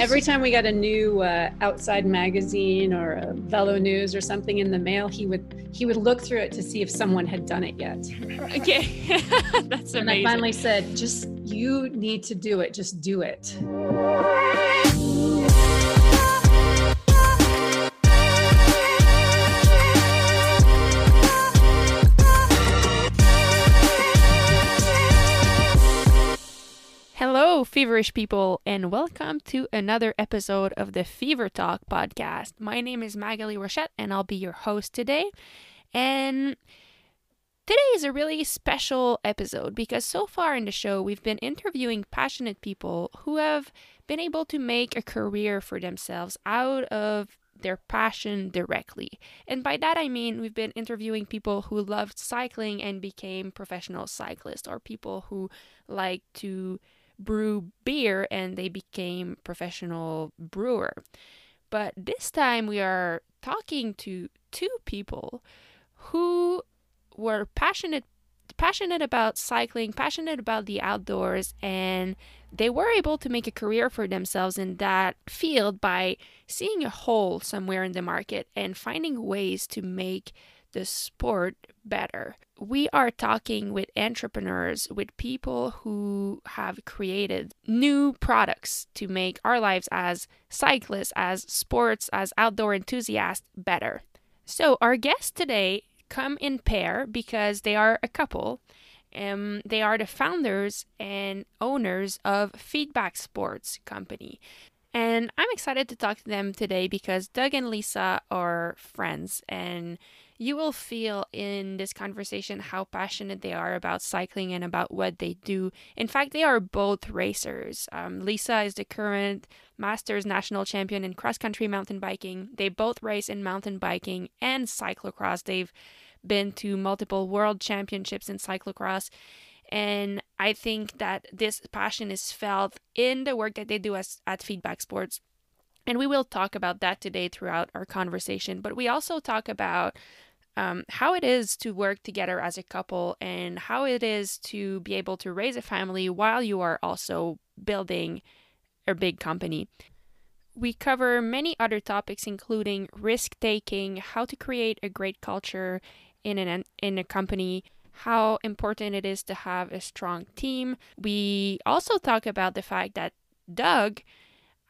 Every time we got a new uh, outside magazine or a Velo News or something in the mail, he would he would look through it to see if someone had done it yet. Okay, that's amazing. And. I finally said, "Just you need to do it. Just do it." Feverish people, and welcome to another episode of the Fever Talk podcast. My name is Maghalie Rochette, and I'll be your host today. And today is a really special episode because so far in the show, we've been interviewing passionate people who have been able to make a career for themselves out of their passion directly. And by that I mean we've been interviewing people who loved cycling and became professional cyclists, or people who like to brew beer and they became professional brewer. But this time we are talking to two people who were passionate passionate about cycling, passionate about the outdoors and they were able to make a career for themselves in that field by seeing a hole somewhere in the market and finding ways to make the sport better. We are talking with entrepreneurs, with people who have created new products to make our lives as cyclists, as sports, as outdoor enthusiasts better. So, our guests today come in pair because they are a couple. Um, they are the founders and owners of Feedback Sports Company. And I'm excited to talk to them today because Doug and Lisa are friends and you will feel in this conversation how passionate they are about cycling and about what they do. In fact, they are both racers. Um, Lisa is the current Masters national champion in cross country mountain biking. They both race in mountain biking and cyclocross. They've been to multiple world championships in cyclocross. And I think that this passion is felt in the work that they do as, at Feedback Sports. And we will talk about that today throughout our conversation. But we also talk about um, how it is to work together as a couple and how it is to be able to raise a family while you are also building a big company. We cover many other topics, including risk taking, how to create a great culture in an in a company, how important it is to have a strong team. We also talk about the fact that Doug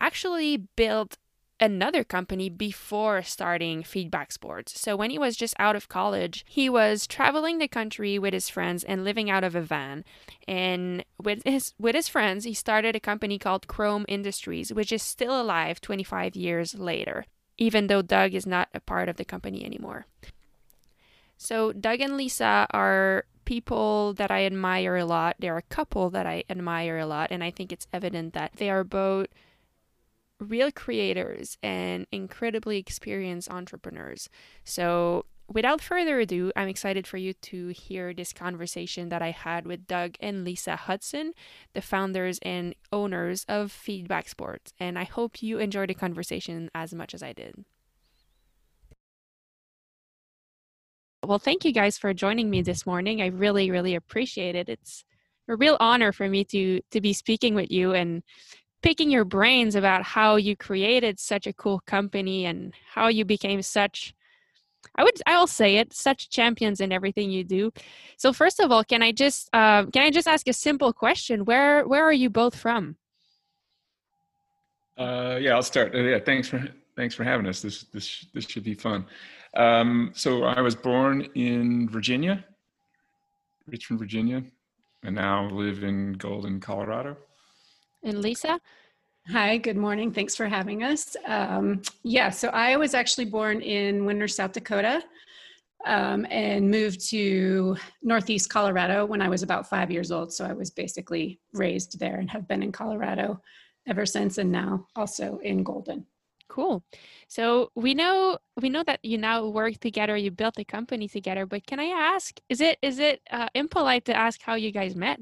actually built another company before starting Feedback Sports. So when he was just out of college, he was traveling the country with his friends and living out of a van. And with his with his friends, he started a company called Chrome Industries, which is still alive 25 years later, even though Doug is not a part of the company anymore. So Doug and Lisa are people that I admire a lot. They're a couple that I admire a lot, and I think it's evident that they are both real creators and incredibly experienced entrepreneurs. So, without further ado, I'm excited for you to hear this conversation that I had with Doug and Lisa Hudson, the founders and owners of Feedback Sports. And I hope you enjoyed the conversation as much as I did. Well, thank you guys for joining me this morning. I really, really appreciate it. It's a real honor for me to to be speaking with you and picking your brains about how you created such a cool company and how you became such I would I'll say it such champions in everything you do. So first of all, can I just uh, can I just ask a simple question? Where where are you both from? Uh, yeah, I'll start. Uh, yeah, thanks for thanks for having us. This this this should be fun. Um, so I was born in Virginia, Richmond, Virginia, and now live in Golden, Colorado. And Lisa? Hi, good morning. Thanks for having us. Um, yeah, so I was actually born in Winner, South Dakota, um, and moved to Northeast Colorado when I was about five years old. So I was basically raised there and have been in Colorado ever since, and now also in Golden. Cool. So we know we know that you now work together. You built a company together. But can I ask? Is it is it uh, impolite to ask how you guys met?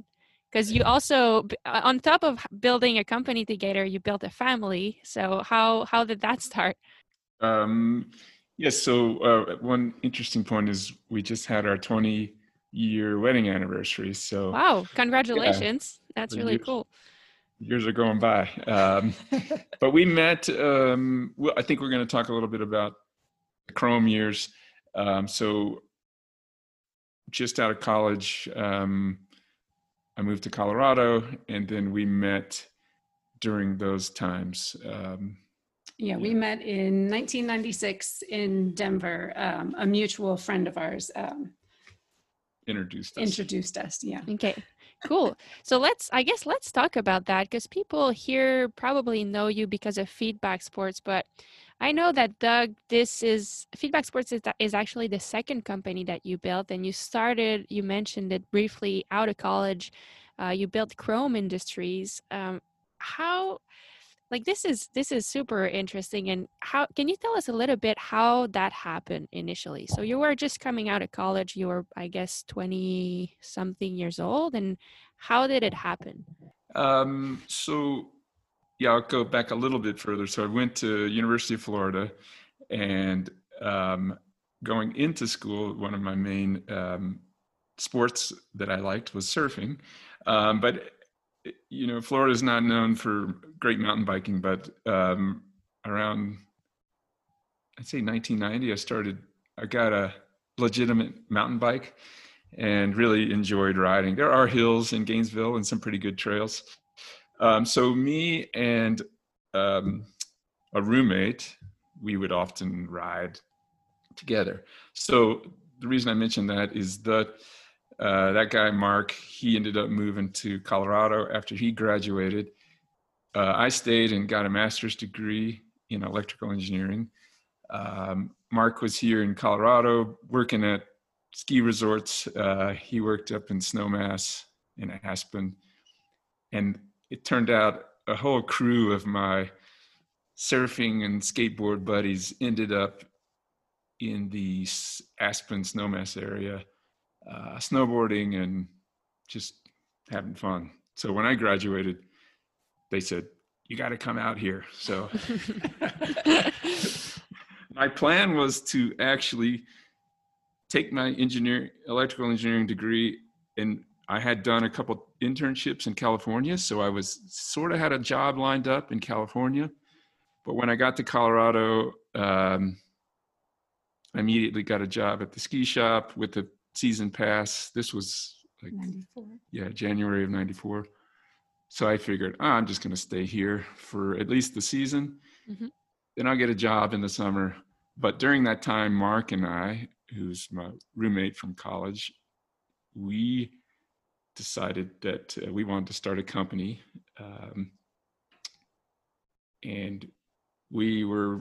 Because you also, uh, on top of building a company together, you built a family. So how how did that start? Um, yes. so uh, one interesting point is we just had our 20 year wedding anniversary. So Wow! Congratulations. That's really you. cool. years are going by. Um, but we met. Um, well, I think we're going to talk a little bit about the Chrome years. Um, so, just out of college, um, I moved to Colorado, and then we met during those times. Um, yeah, we met in 1996 in Denver. Um, a mutual friend of ours um, introduced us. introduced us. Yeah. Okay, cool. So let's, I guess, let's talk about that because people here probably know you because of Feedback Sports, but I know that Doug, this is Feedback Sports is, is actually the second company that you built, and you started. You mentioned it briefly out of college. Uh, you built Chrome Industries. Um, how like this is this is super interesting and how can you tell us a little bit how that happened initially so you were just coming out of college you were i guess 20 something years old and how did it happen um, so yeah i'll go back a little bit further so i went to university of florida and um, going into school one of my main um, sports that i liked was surfing um, but you know, Florida is not known for great mountain biking, but um, around, I'd say 1990, I started, I got a legitimate mountain bike and really enjoyed riding. There are hills in Gainesville and some pretty good trails. Um, so me and um, a roommate, we would often ride together. So the reason I mentioned that is that uh, that guy Mark, he ended up moving to Colorado after he graduated. Uh, I stayed and got a master's degree in electrical engineering. Um, Mark was here in Colorado working at ski resorts. Uh, he worked up in Snowmass in Aspen, and it turned out a whole crew of my surfing and skateboard buddies ended up in the Aspen Snowmass area uh, snowboarding and just having fun. So when I graduated, they said, "You got to come out here." So my plan was to actually take my engineer electrical engineering degree and I had done a couple internships in California, so I was sort of had a job lined up in California. But when I got to Colorado, um, I immediately got a job at the ski shop with the season pass. This was like 94. Yeah, January of 94. So I figured, oh, I'm just going to stay here for at least the season. Mm-hmm. Then I'll get a job in the summer. But during that time, Mark and I, who's my roommate from college, we decided that uh, we wanted to start a company. Um, and we were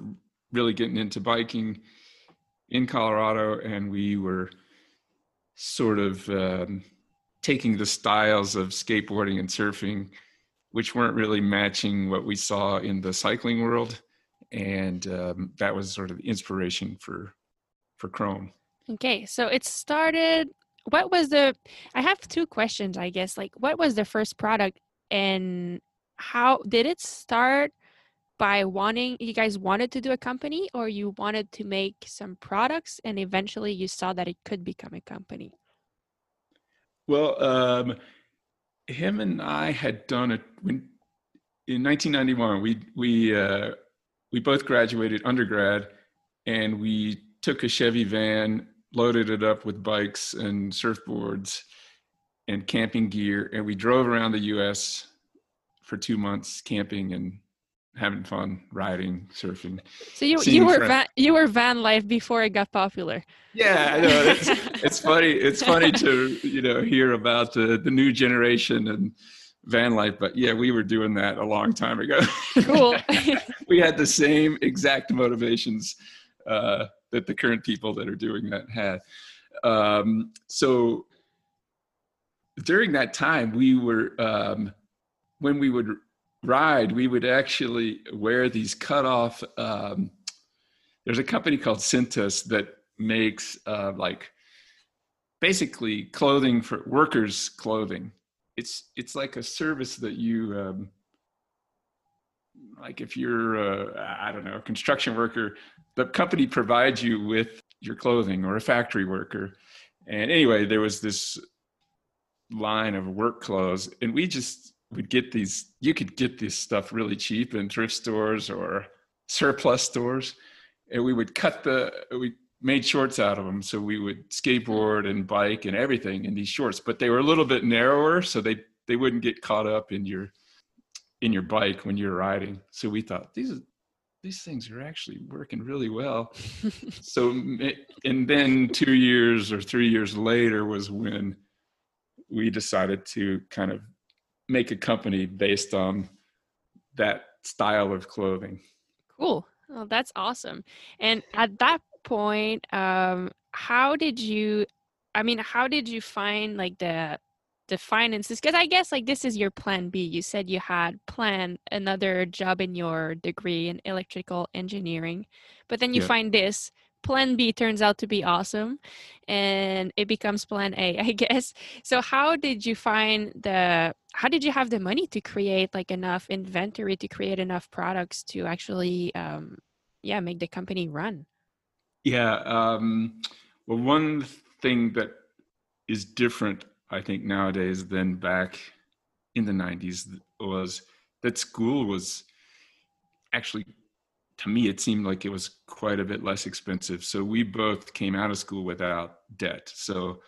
really getting into biking in Colorado, and we were sort of um, taking the styles of skateboarding and surfing, which weren't really matching what we saw in the cycling world, and um, that was sort of the inspiration for for Chrome. Okay, so it started. What was the? I have two questions, I guess. Like, what was the first product, and how did it start? by wanting you guys wanted to do a company or you wanted to make some products and eventually you saw that it could become a company well um, him and i had done it when in 1991 we we uh, we both graduated undergrad and we took a chevy van loaded it up with bikes and surfboards and camping gear and we drove around the us for two months camping and having fun riding, surfing. So you you were van, you were van life before it got popular. Yeah, I know. It's, it's funny. It's funny to you know hear about the the new generation and van life, but yeah, we were doing that a long time ago. Cool. we had the same exact motivations uh, that the current people that are doing that had. Um, so during that time, we were um, when we would ride, we would actually wear these cut off. Um, there's a company called Cintas that makes uh, like basically clothing for workers' clothing. It's it's like a service that you um, like if you're a, I don't know a construction worker, the company provides you with your clothing or a factory worker. And anyway, there was this line of work clothes, and we just would get these. You could get this stuff really cheap in thrift stores or surplus stores, and we would cut the we made shorts out of them. So we would skateboard and bike and everything in these shorts, but they were a little bit narrower, so they they wouldn't get caught up in your in your bike when you're riding. So we thought these these things are actually working really well. so and then two years or three years later was when we decided to kind of make a company based on that style of clothing. Cool. Oh, that's awesome. And at that point, um, how did you? I mean, how did you find like the the finances because i guess like this is your plan b. You said you had planned another job in your degree in electrical engineering but then you yeah. find this. Plan b turns out to be awesome and it becomes plan a i guess. So how did you find the how did you have the money to create like enough inventory to create enough products to actually um yeah make the company run? Yeah um well one thing that is different I think nowadays than back in the 90s was that school was actually to me it seemed like it was quite a bit less expensive. So we both came out of school without debt. So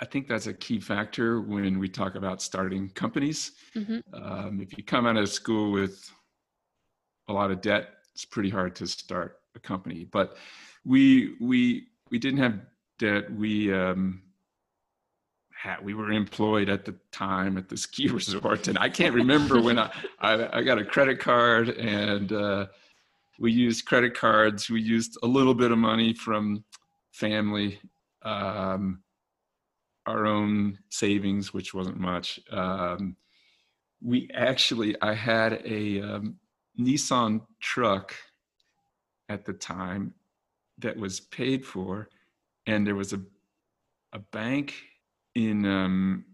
i think that's a key factor when we talk about starting companies. Mm-hmm. um, if you come out of school with a lot of debt it's pretty hard to start a company. But we we we didn't have debt. We um, we were employed at the time at the ski resort, and I can't remember when I, I, I got a credit card, and uh, we used credit cards. We used a little bit of money from family, um, our own savings, which wasn't much. Um, we actually, I had a um, Nissan truck at the time that was paid for, and there was a a bank in um,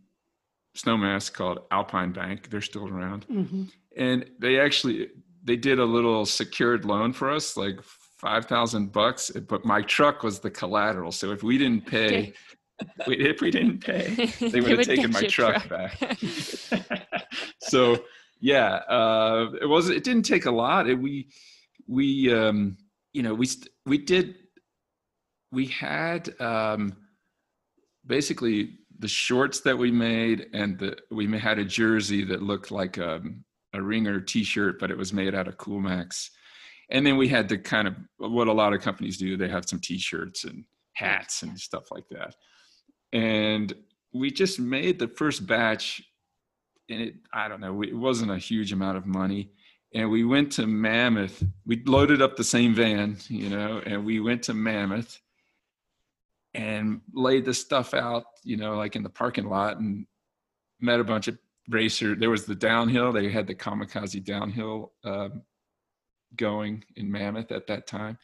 Snowmass called Alpine Bank. They're still around, mm-hmm. and they actually they did a little secured loan for us, like five thousand bucks. But my truck was the collateral, so if we didn't pay. if we didn't pay, they would have taken my truck, truck back. so, yeah, uh, it was. It didn't take a lot. It, we, we, um, you know, we we did. We had um, basically the shorts that we made and the we had a jersey that looked like a, a ringer t-shirt but it was made out of coolmax and then we had the kind of what a lot of companies do they have some t-shirts and hats and stuff like that. And we just made the first batch and it i don't know it wasn't a huge amount of money. And we went to mammoth. We loaded up the same van you know and we went to mammoth and laid the stuff out, you know, like in the parking lot and met a bunch of racer. There was the downhill. They had the kamikaze downhill um, going in Mammoth at that time.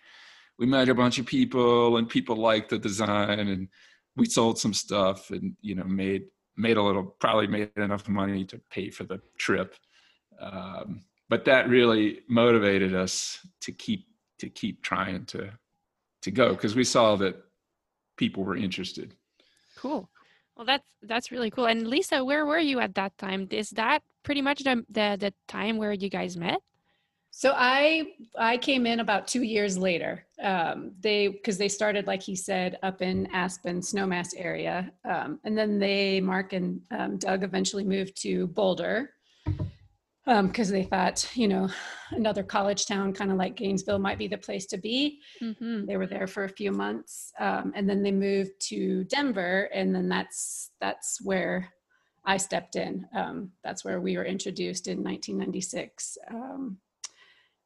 We met a bunch of people and people liked the design and we sold some stuff and, you know, made, made a little, probably made enough money to pay for the trip. Um, but that really motivated us to keep, to keep trying to, to go because we saw that people were interested. Cool. Well, that's that's really cool. And Lisa, where were you at that time? Is that pretty much the the, the time where you guys met? So I I came in about two years later. Um, they because they started like he said up in Aspen, Snowmass area, um, and then they Mark and um, Doug eventually moved to Boulder, because um, they thought, you know, another college town, kind of like Gainesville, might be the place to be. Mm-hmm. They were there for a few months, um, and then they moved to Denver, and then that's that's where I stepped in. Um, that's where we were introduced in 1996. Um,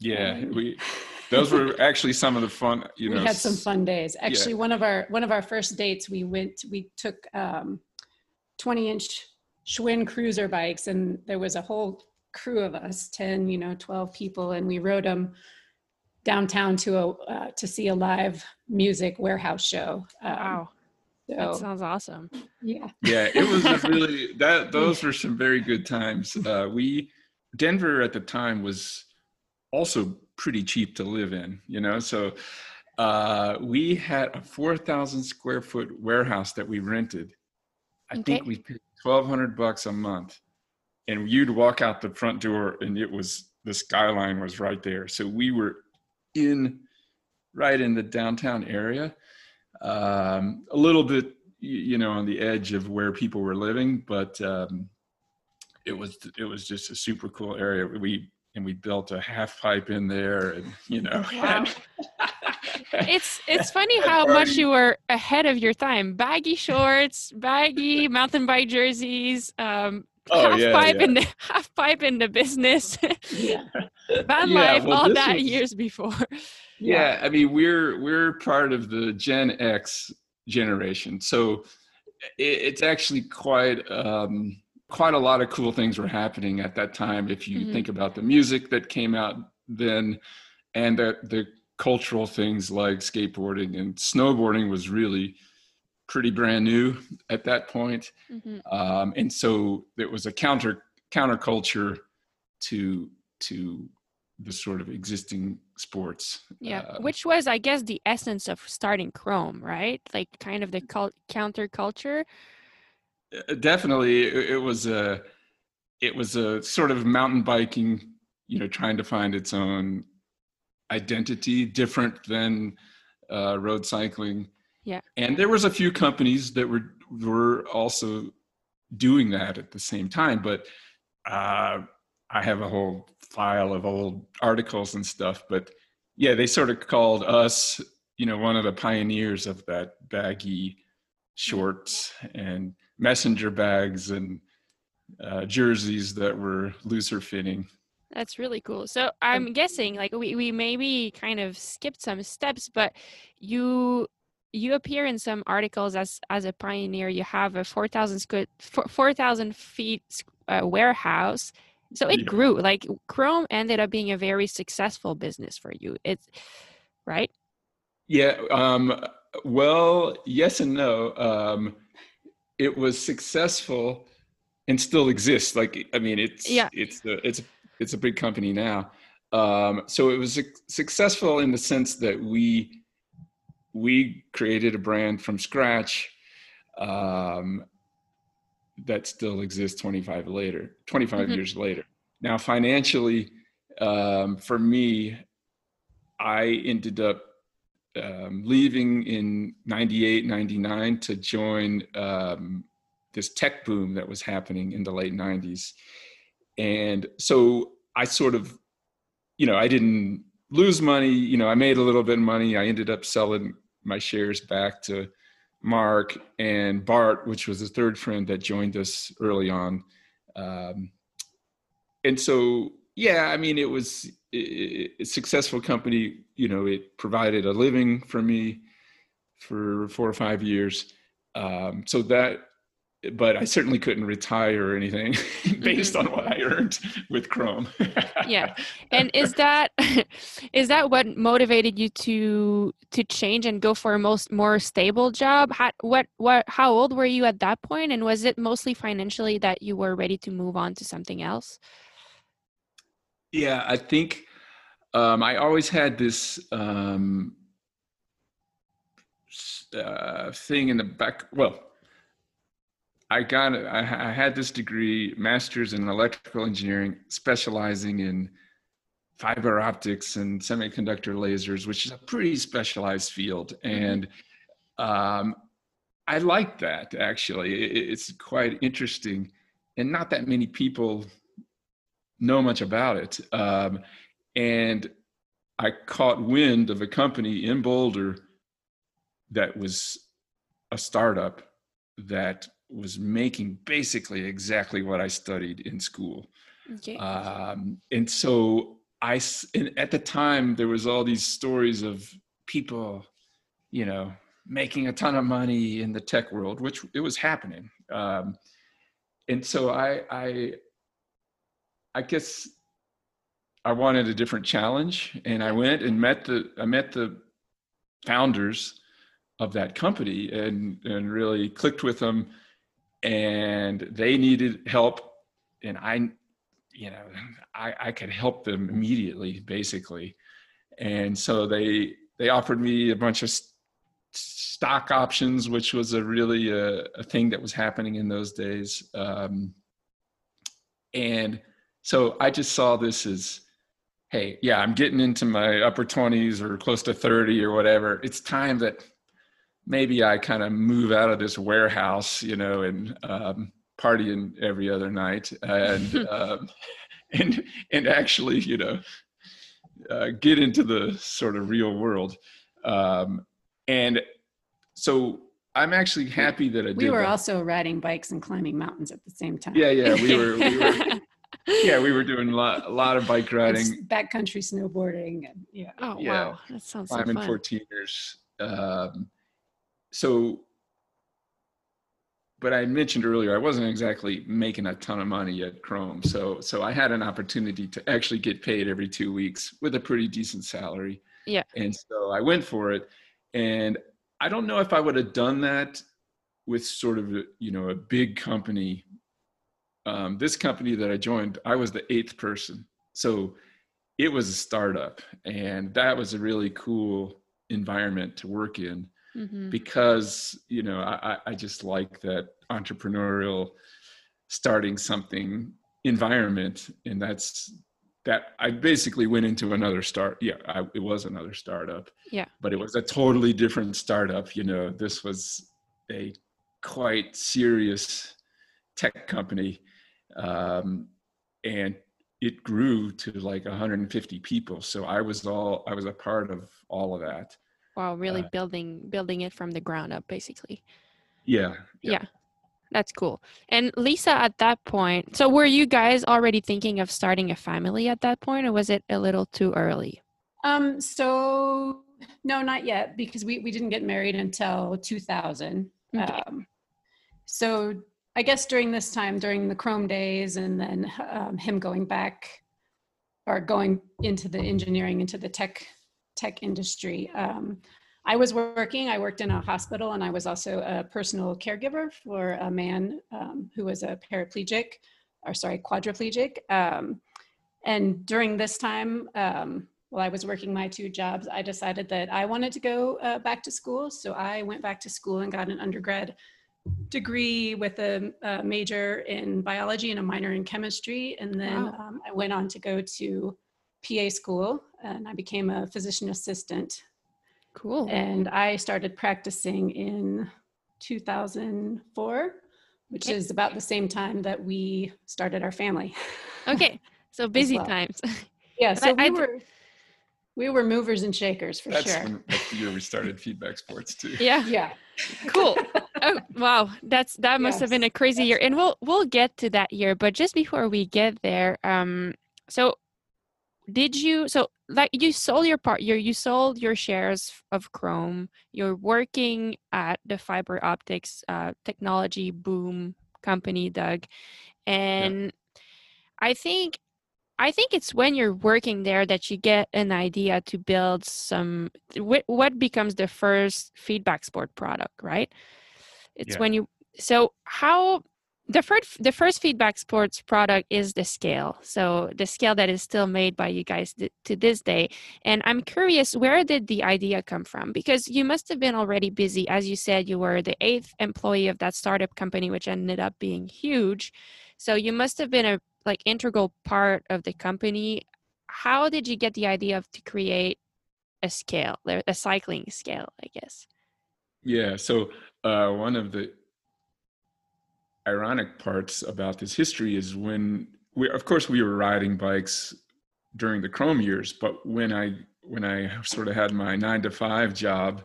yeah, we those were actually some of the fun. You know, we had some fun days. Actually, yeah. one of our one of our first dates, we went, we took 20 um, inch Schwinn cruiser bikes, and there was a whole crew of us 10 you know 12 people and we rode them downtown to a uh, to see a live music warehouse show um, wow. So, that sounds awesome. Yeah. Yeah it was really that those were some very good times. Uh, we denver at the time was also pretty cheap to live in you know so uh, we had a 4000 square foot warehouse that we rented. I okay. think we paid 1200 bucks a month and you'd walk out the front door and it was the skyline was right there. So we were in right in the downtown area um, a little bit you know on the edge of where people were living but um, it was it was just a super cool area. We and we built a half pipe in there and you know. Wow. it's it's funny how much you were ahead of your time. Baggy shorts baggy mountain bike jerseys um oh, half yeah, pipe yeah. in the half pipe in the business yeah. van yeah, life well, all that was, years before yeah i mean we're we're part of the gen x generation so it, it's actually quite um quite a lot of cool things were happening at that time if you mm-hmm. think about the music that came out then and the, the cultural things like skateboarding and snowboarding was really pretty brand new at that point. Mm-hmm. um, and so it was a counter counterculture to to the sort of existing sports yeah uh, which was i guess the essence of starting chrome right? Like kind of the cult- counterculture. Uh, definitely it, was a it was a sort of mountain biking you know trying to find its own identity different than uh, road cycling yeah and there was a few companies that were were also doing that at the same time but uh, i have a whole file of old articles and stuff but yeah they sort of called us you know one of the pioneers of that baggy shorts and messenger bags and uh, jerseys that were looser fitting. That's really cool. So I'm guessing like we, we maybe kind of skipped some steps, but you you appear in some articles as as a pioneer. You have a 4,000 square 4,000 feet uh, warehouse. So it yeah. grew. Like Chrome ended up being a very successful business for you. It's right. Yeah. Um, well, yes and no. Um, it was successful and still exists. Like I mean, it's yeah. it's the it's it's a big company now. Um, so it was successful in the sense that we we created a brand from scratch um, that still exists 25 later 25 mm-hmm. years later now financially um, for me i ended up um, leaving in 98, 99 to join um, this tech boom that was happening in the late 90s. And so I sort of, you know, I didn't lose money. You know, I made a little bit of money. I ended up selling my shares back to Mark and Bart, which was the third friend that joined us early on. Um, and so, yeah, I mean, it was a successful company you know it provided a living for me for four or five years um, so that but i certainly couldn't retire or anything based mm-hmm. on what i earned with chrome yeah and is that is that what motivated you to to change and go for a most more stable job how, what what how old were you at that point and was it mostly financially that you were ready to move on to something else yeah i think um, I always had this um, uh, thing in the back. Well, I got I, I had this degree, master's in electrical engineering, specializing in fiber optics and semiconductor lasers, which is a pretty specialized field. Mm-hmm. And um, I like that actually. It, it's quite interesting, and not that many people know much about it. Um, and I caught wind of a company in Boulder that was a startup that was making basically exactly what I studied in school. Okay. Um, and so I, and at the time, there was all these stories of people, you know, making a ton of money in the tech world, which it was happening. Um, and so I, I, I guess I wanted a different challenge, and I went and met the I met the founders of that company and and really clicked with them, and they needed help, and I, you know, I I could help them immediately, basically, and so they they offered me a bunch of stock options, which was a really a, uh, a, thing that was happening in those days. Um, and so I just saw this as, hey, yeah, I'm getting into my upper 20s or close to 30 or whatever. It's time that maybe I kind of move out of this warehouse, you know, and um, partying every other night and um, and and actually, you know, uh, get into the sort of real world. Um, and so I'm actually happy that I did. We were that. also riding bikes and climbing mountains at the same time. Yeah, yeah, we were. We were yeah, we were doing a lot, a lot of bike riding, backcountry snowboarding, and yeah. Oh Yeah. wow, that sounds so climbing fun. 14ers. Um, so, but I mentioned earlier, I wasn't exactly making a ton of money at Chrome. So, so I had an opportunity to actually get paid every two weeks with a pretty decent salary. Yeah. And so I went for it. And I don't know if I would have done that with sort of, a, you know, a big company. Um, this company that I joined, I was the eighth person. So it was a startup. And that was a really cool environment to work in Mhm. because you know I, I- I just like that entrepreneurial starting something environment and that's that i basically went into another start yeah I, it was another startup Yeah. but it was a totally different startup you know this was a quite serious tech company um, and it grew to like 150 people so i was all i was a part of all of that Wow, really Uh, building building it from the ground up, basically. yeah Yeah. That's cool. And Lisa, at that point, so were you guys already thinking of starting a family at that point, or was it a little too early? Um, so no, not yet, because we, we didn't get married until 2000. Okay. Um, so I guess during this time, during the Chrome days, and then um, him going back or going into the engineering, into the tech tech industry, um, I was working. I worked in a hospital, and I was also a personal caregiver for a man um, who was a paraplegic, or sorry, quadriplegic. Um, and during this time, um, while I was working my two jobs, I decided that I wanted to go uh, back to school. So I went back to school and got an undergrad degree with a, a major in biology and a minor in chemistry. And then Wow. um, I went on to go to PA school and I became a physician assistant. Cool. And I started practicing in 2004, which Okay. is about the same time that we started our family. Okay. So busy well. times. Yeah, But so I- we I d- were we were movers and shakers for That's sure. when that's the year we started feedback sports too. yeah. Yeah. Cool. Oh wow, that's that must have been a Yes, crazy year, and we'll we'll get to that year. But just before we get there, um, so did you so like you sold your part your you sold your shares of Chrome. You're working at the fiber optics uh, technology boom company, Doug, and I think I think it's when you're working there that you get an idea to build some what what becomes the first feedback sport product, right? It's Yeah. when you so how the first the first feedback sports product is the scale. So the scale that is still made by you guys th- to this day. And I'm curious, where did the idea come from? Because you must have been already busy, as you said, you were the eighth employee of that startup company, which ended up being huge. So you must have been a like integral part of the company. How did you get the idea of to create a scale, a cycling scale, I guess? Yeah. So uh, one of the ironic parts about this history is when we, of course, we were riding bikes during the Chrome years, but when I when I sort of had my nine to five job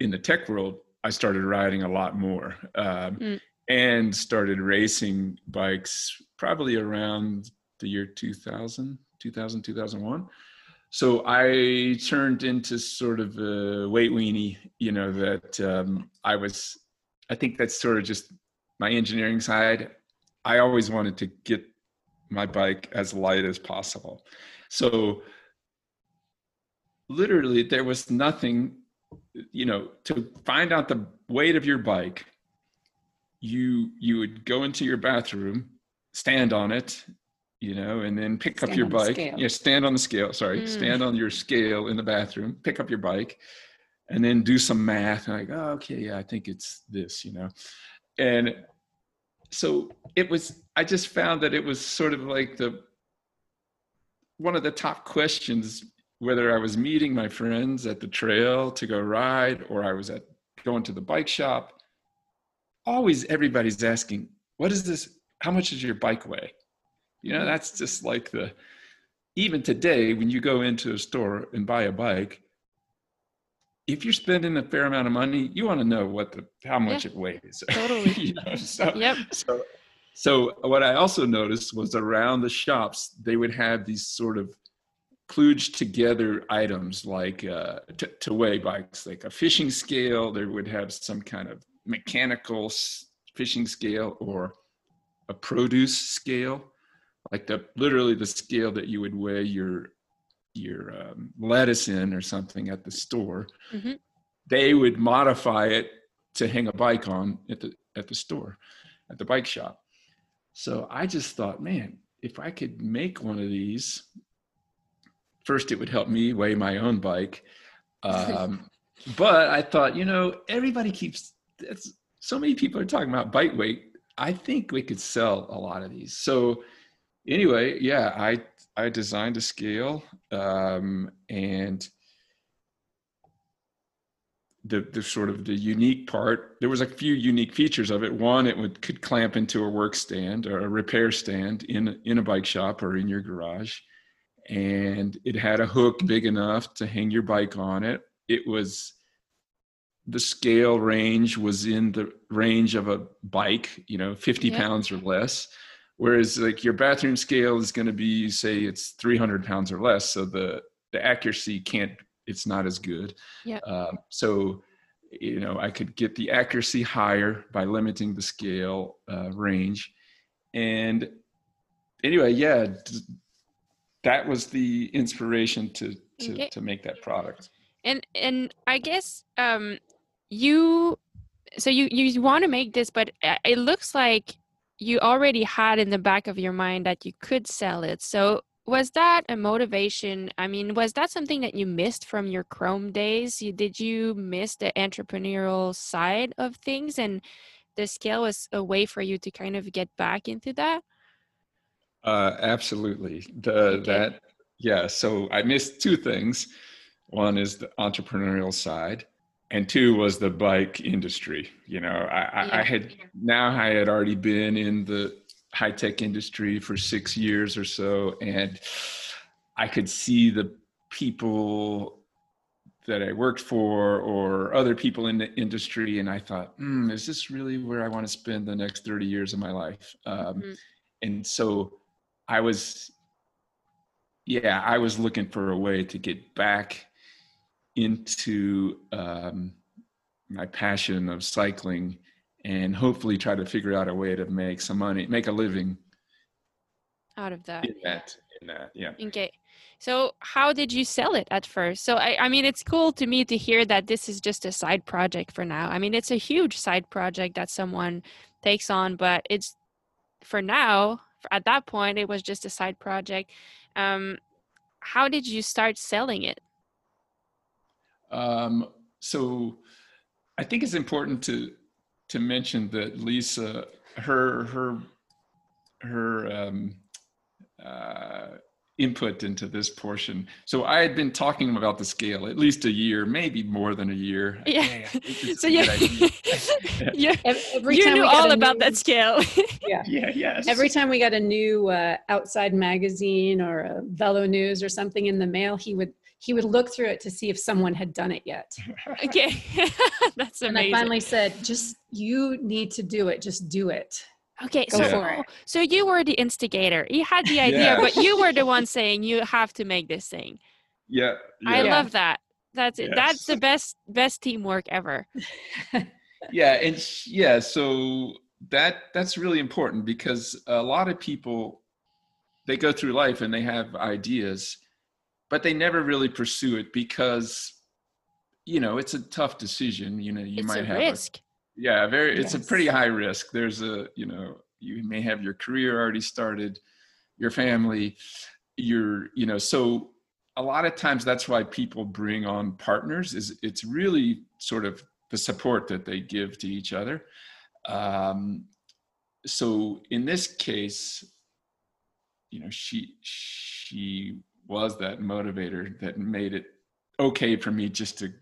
in the tech world, I started riding a lot more um, Mm. and started racing bikes probably around the year 2000, 2000, 2001. So I turned into sort of a weight weenie, you know, that um, I was, I think that's sort of just my engineering side. I always wanted to get my bike as light as possible. So literally there was nothing, you know, to find out the weight of your bike, you you would go into your bathroom, stand on it, you know, and then pick up your bike. Yeah, stand on the scale. Sorry, Mm. stand on your scale in the bathroom, pick up your bike, and then do some math. And like, oh, okay, yeah, I think it's this, you know, and so it was. I just found that it was sort of like the one of the top questions whether I was meeting my friends at the trail to go ride or I was at going to the bike shop. Always everybody's asking, what is this? How much does your bike weigh? You know, that's just like the even today when you go into a store and buy a bike, if you're spending a fair amount of money, you want to know what the how much yeah, it weighs. Totally. you know, so, yep. So, so what I also noticed was around the shops they would have these sort of kludged together items like uh, to, to weigh bikes, like a fishing scale. They would have some kind of mechanical fishing scale or a produce scale, like the literally the scale that you would weigh your your um, lettuce in or something at the store. Mm-hmm. They would modify it to hang a bike on at the at the store, at the bike shop. So I just thought, man, if I could make one of these first it would help me weigh my own bike um, but i thought you know everybody keeps so many people are talking about bike weight i think we could sell a lot of these so anyway yeah i i designed a scale um, and the, the sort of the unique part there was a few unique features of it one it would could clamp into a work stand or a repair stand in in a bike shop or in your garage and it had a hook big enough to hang your bike on it. It was the scale range was in the range of a bike, you know, 50 yeah. pounds or less. Whereas like your bathroom scale is going to be, say it's 300 pounds or less. So the, the accuracy can't, it's not as good. Yeah. Um, so, you know, I could get the accuracy higher by limiting the scale uh, range. And anyway, yeah, that was the inspiration to to, okay. to make that product and and i guess um you so you you want to make this but uh, it looks like you already had in the back of your mind that you could sell it so was that a motivation i mean was that something that you missed from your chrome days you, did you miss the entrepreneurial side of things and the scale was a way for you to kind of get back into that uh, absolutely. The okay. that yeah. So I missed two things. One is the entrepreneurial side, and two was the bike industry. You know, I, yeah. I, had now I had already been in the high tech industry for six years or so, and I could see the people that I worked for or other people in the industry, and I thought, mm, is this really where I want to spend the next 30 years of my life? Um, mm-hmm. And so I was, yeah, I was looking for a way to get back into um, my passion of cycling and hopefully try to figure out a way to make some money, make a living out of that. In that, in that, yeah. Okay. So how did you sell it at first? So I, I mean, it's cool to me to hear that this is just a side project for now. I mean, it's a huge side project that someone takes on, but it's for now at that point it was just a side project um, how did you start selling it um, so i think it's important to to mention that lisa her her her um, uh, input into this portion. So I had been talking about the scale at least a year, maybe more than a year. Yeah. so yeah, yeah. Every you knew all about new, that scale. yeah. Yeah. Yes. Every time we got a new uh, outside magazine or a Velo News or something in the mail, he would he would look through it to see if someone had done it yet. okay, that's amazing. And I finally said, "Just you need to do it. Just do it." Okay, Go so so you were the instigator. You had the idea, yeah. but you were the one saying you have to make this thing. Yeah, yeah. I love that. That's yes. that's the best best teamwork ever. yeah, and yeah, so that that's really important because a lot of people they go through life and they have ideas, but they never really pursue it because you know it's a tough decision. You know, you it's might a have risk. A, yeah very yes. it's a pretty high risk there's a you know you may have your career already started your family you're you know so a lot of times that's why people bring on partners is it's really sort of the support that they give to each other um, so in this case, you know, she she was that motivator that made it okay for me just to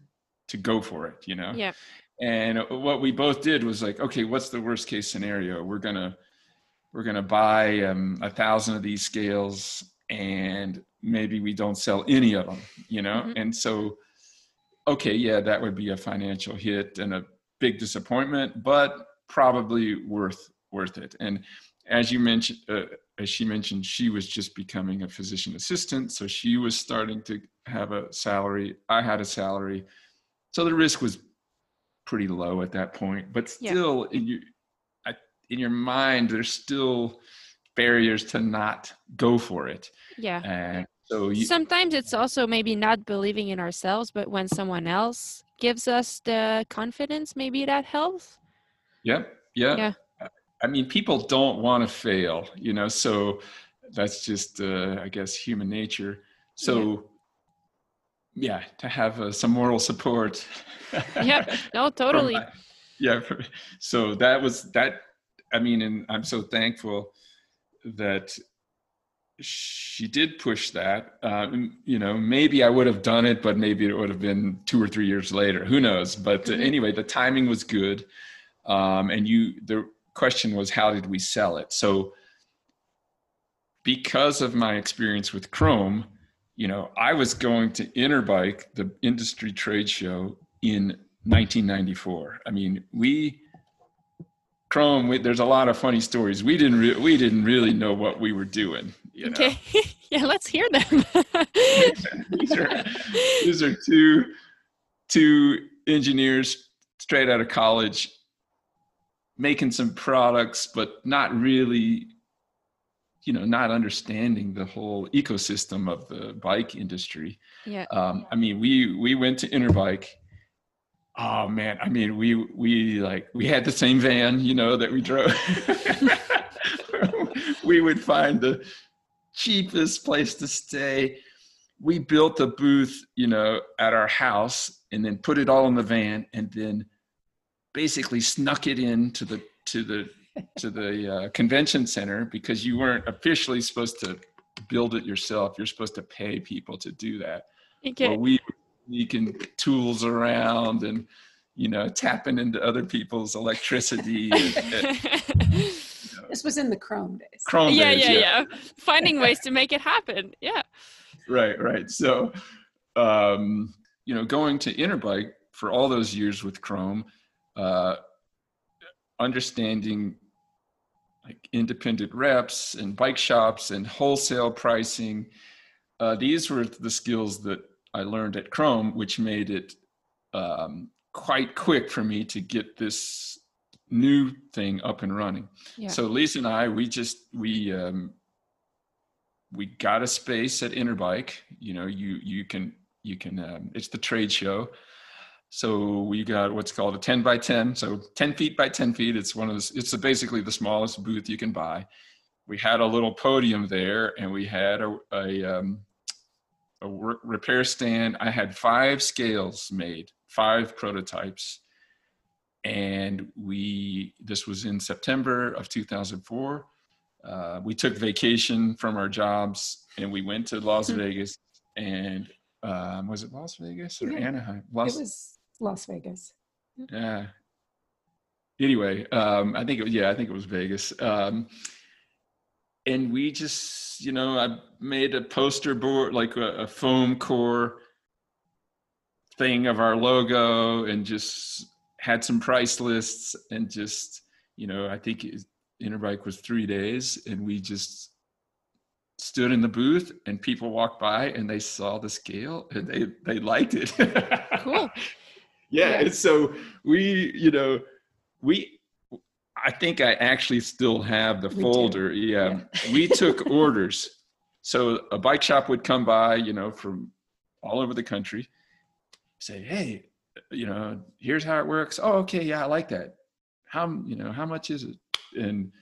to go for it, you know. Yeah. And what we both did was like, okay, what's the worst case scenario? We're gonna we're gonna buy um, a thousand of these scales, and maybe we don't sell any of them, you know. Mhm. And so, okay, yeah, that would be a financial hit and a big disappointment, but probably worth worth it. And as you mentioned, uh, as she mentioned, she was just becoming a physician assistant, so she was starting to have a salary. I had a salary, so the risk was pretty low at that point. But Yeah. still, in your I- in your mind, there's still barriers to not go for it. Yeah. And so you, Sometimes it's also maybe not believing in ourselves, but when someone else gives us the confidence, maybe that helps. Yeah, yeah. Yeah. I mean, people don't want to fail, you know, so that's just, uh, I guess, human nature. So, yeah, to have uh, some moral support. Yep. No, totally. my- yeah. So that was that. I mean, and I'm so thankful that she did push that. Um, you know, maybe I would have done it, but maybe it would have been two or three years later. Who knows? But uh, Mhm. anyway, the timing was good. Um, and you, the question was, how did we sell it? So, because of my experience with Chrome, you know, I was going to Interbike, the industry trade show, in 1994. I mean, we Chrome. We, there's a lot of funny stories. We didn't. Re- we didn't really know what we were doing. You know? Okay. yeah, let's hear them. these are these are two two engineers straight out of college making some products but not really you know not understanding the whole ecosystem of the bike industry. Yeah. um, i mean we we went to interbike. Oh man i mean we we like we had the same van you know that we drove. We would find the cheapest place to stay. We built a booth you know at our house and then put it all in the van and then basically snuck it into the to the to the uh, convention center because you weren't officially supposed to build it yourself you're supposed to pay people to do that Okay. well, we sneaking tools around and you know tapping into other people's electricity. and, and, This was in the Chrome days. Chrome yeah, days, yeah, yeah. Finding ways to make it happen. Yeah. Right, right. So, um, you know, going to Interbike for all those years with Chrome, uh, understanding like independent reps and bike shops and wholesale pricing. Uh, these were the skills that I learned at Chrome, which made it um, quite quick for me to get this new thing up and running. Yeah. So Lisa and I, we just we um, we got a space at Interbike. You know, you you can you can um, it's the trade show. So we got what's called a 10 by 10. So 10 feet by 10 feet. It's one of the, it's basically the smallest booth you can buy. We had a little podium there and we had a, a, um, a work repair stand. I had five scales made, five prototypes. And we, this was in September of 2004. Uh, we took vacation from our jobs and we went to Las Hmm. Vegas and um, was it Las Vegas or Yeah. Anaheim? It was Las Vegas. yeah. Anyway, um, I think it was, yeah, I think it was Vegas. Um, and we just, you know, I made a poster board, like a, a foam core thing of our logo and just had some price lists and just, you know, I think it, Interbike was three days and we just stood in the booth and people walked by and they saw the scale and they, they liked it. Cool. Yeah, Yeah. so we you know we i think i actually still have the We folder yeah, we took orders. So a bike shop would come by you know from all over the country say hey you know here's how it works. Oh okay yeah i like that. How you know how much is it? And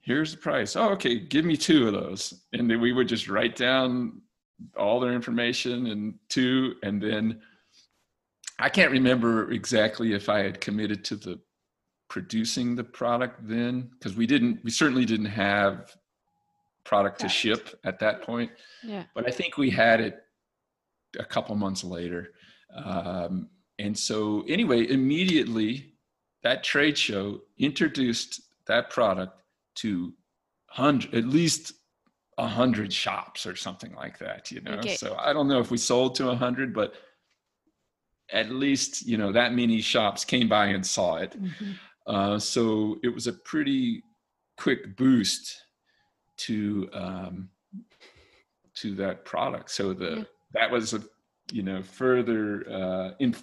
here's the price. Oh okay give me two of those. And then we would just write down all their information and two and then I can't remember exactly if I had committed to the producing the product then because we didn't we certainly didn't have product to ship at that point Yeah. but i think we had it a couple months later um, and so anyway immediately that trade show introduced that product to hundred at least a hundred shops or something like that you know Okay. so i don't know if we sold to a hundred but at least you know that many shops came by and saw it Mhm. uh, so it was a pretty quick boost to um, to that product. So the Yeah. that was a you know further uh, in,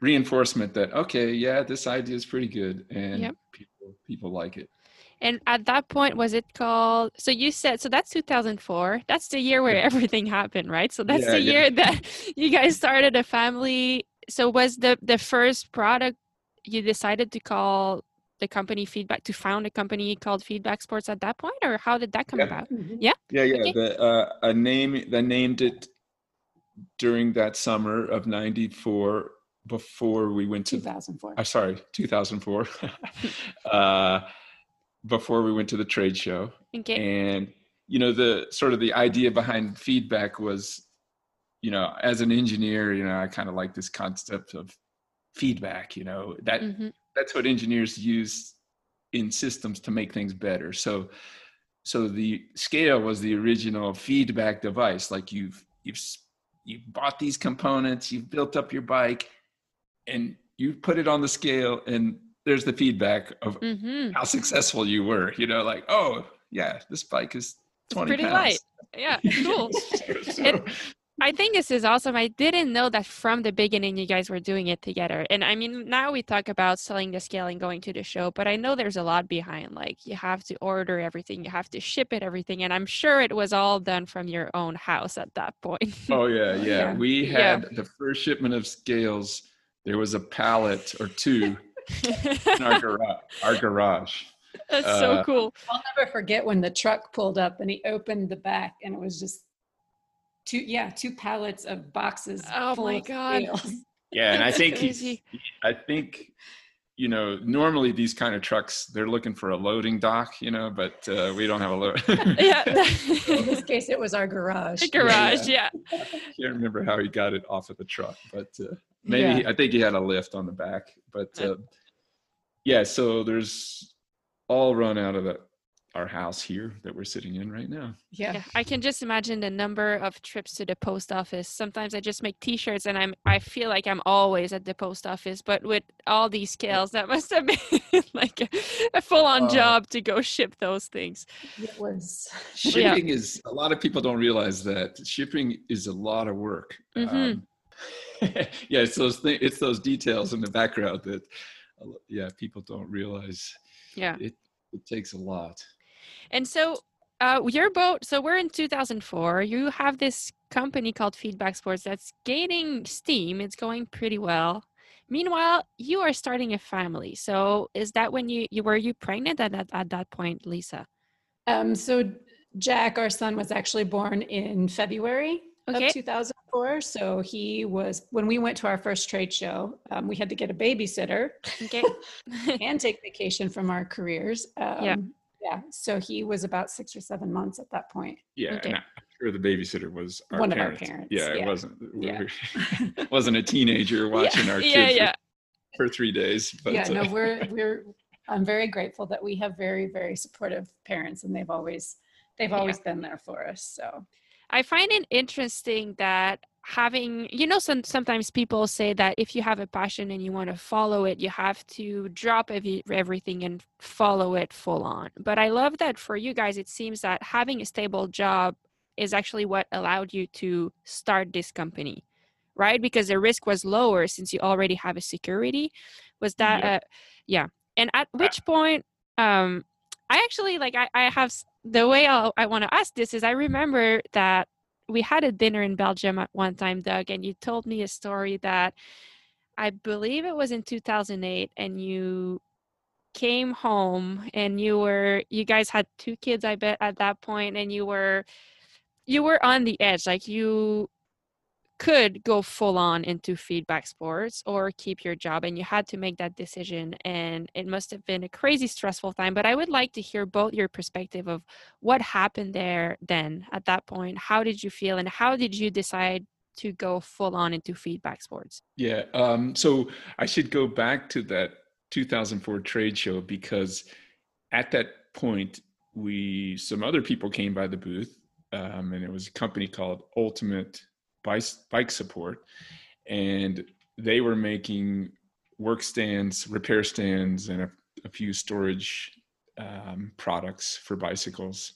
reinforcement that okay, yeah, this idea is pretty good and Yep. people people like it. And at that point, was it called? So you said so. That's 2004. That's the year where Yeah. everything happened, right? So that's Yeah, the yeah. year that you guys started a family. So was the the first product you decided to call the company Feedback to found a company called Feedback Sports at that point, or how did that come Yeah. about? Mhm. Yeah, yeah. Okay. The uh, a name they named it during that summer of '94 before we went to 2004. I'm sorry, 2004. uh, before we went to the trade show, Okay. and you know the sort of the idea behind feedback was, you know, as an engineer, you know, I kind of like this concept of feedback. You know, that hmm that's what engineers use in systems to make things better. So, so the scale was the original feedback device. Like you've you've you've bought these components, you've built up your bike, and you put it on the scale, and there's the feedback of hmm how successful you were. You know, like oh yeah, this bike is twenty pretty pounds. light. Yeah. Cool. So- so- It- I think this is awesome. I didn't know that from the beginning you guys were doing it together. And I mean, now we talk about selling the scale and going to the show, but I know there's a lot behind. Like you have to order everything, you have to ship it, everything. And I'm sure it was all done from your own house at that point. Oh yeah, yeah. Yeah. We Yeah. had the first shipment of scales. There was a pallet or two in our garage. Our garage. That's so Uh, cool. I'll never forget when the truck pulled up and he opened the back and it was just two, yeah, two pallets of boxes. Oh full my of God. scales. Yeah, and I think crazy. he's. I think, you know, normally these kind of trucks they're looking for a loading dock, you know, but uh, we don't have a load. Yeah. In this case, it was our garage. the garage. Yeah. I can't remember how he got it off of the truck, but uh, maybe Yeah. I think he had a lift on the back. But Uh, uh, yeah, so there's all run out of the, our house here that we're sitting in right now. Yeah. Yeah, I can just imagine the number of trips to the post office. Sometimes I just make T-shirts, and I'm I feel like I'm always at the post office. But with all these scales, that must have been like a, a full-on Oh. job to go ship those things. It was. Shipping is a lot of people don't realize that shipping is a lot of work. Mhm. Um, yeah, it's those th- it's those details in the background that uh, yeah people don't realize. Yeah. it it takes a lot. And so, uh, your boat. So we're in 2004. You have this company called Feedback Sports that's gaining steam. It's going pretty well. Meanwhile, you are starting a family. So is that when you you were you pregnant at that at that point, Lisa? Um, so Jack, our son, was actually born in February Okay. of 2004. So he was when we went to our first trade show. Um, we had to get a babysitter Okay. and take vacation from our careers. Um, Yeah. Yeah. So he was about six or seven months at that point. Yeah, Okay. and I'm sure the babysitter was our One of our parents. parents, Yeah, it wasn't. Yeah. we wasn't a teenager watching our yeah, kid yeah. For, for three days. But yeah. No, uh, we're we're. I'm very grateful that we have very very supportive parents, and they've always they've Yeah. always been there for us. So I find it interesting that having, you know, some, sometimes people say that if you have a passion and you want to follow it, you have to drop every, everything and follow it full on. But I love that for you guys, it seems that having a stable job is actually what allowed you to start this company, right? Because the risk was lower since you already have a security. Was that, Yeah. uh, yeah. And at which point, um, I actually like I, I have the way I'll, I want to ask this is I remember that we had a dinner in Belgium at one time, Doug, and you told me a story that I believe it was in 2008, and you came home and you were you guys had two kids, I bet, at that point, and you were you were on the edge, like you could go full on into feedback sports or keep your job and you had to make that decision and it must have been a crazy stressful time but i would like to hear both your perspective of what happened there then at that point. How did you feel and how did you decide to go full on into feedback sports? Yeah um, so i should go back to that 2004 trade show because at that point we some other people came by the booth um, and it was a company called ultimate bike, bike support, and they were making work stands, repair stands, and a, a few storage um, products for bicycles.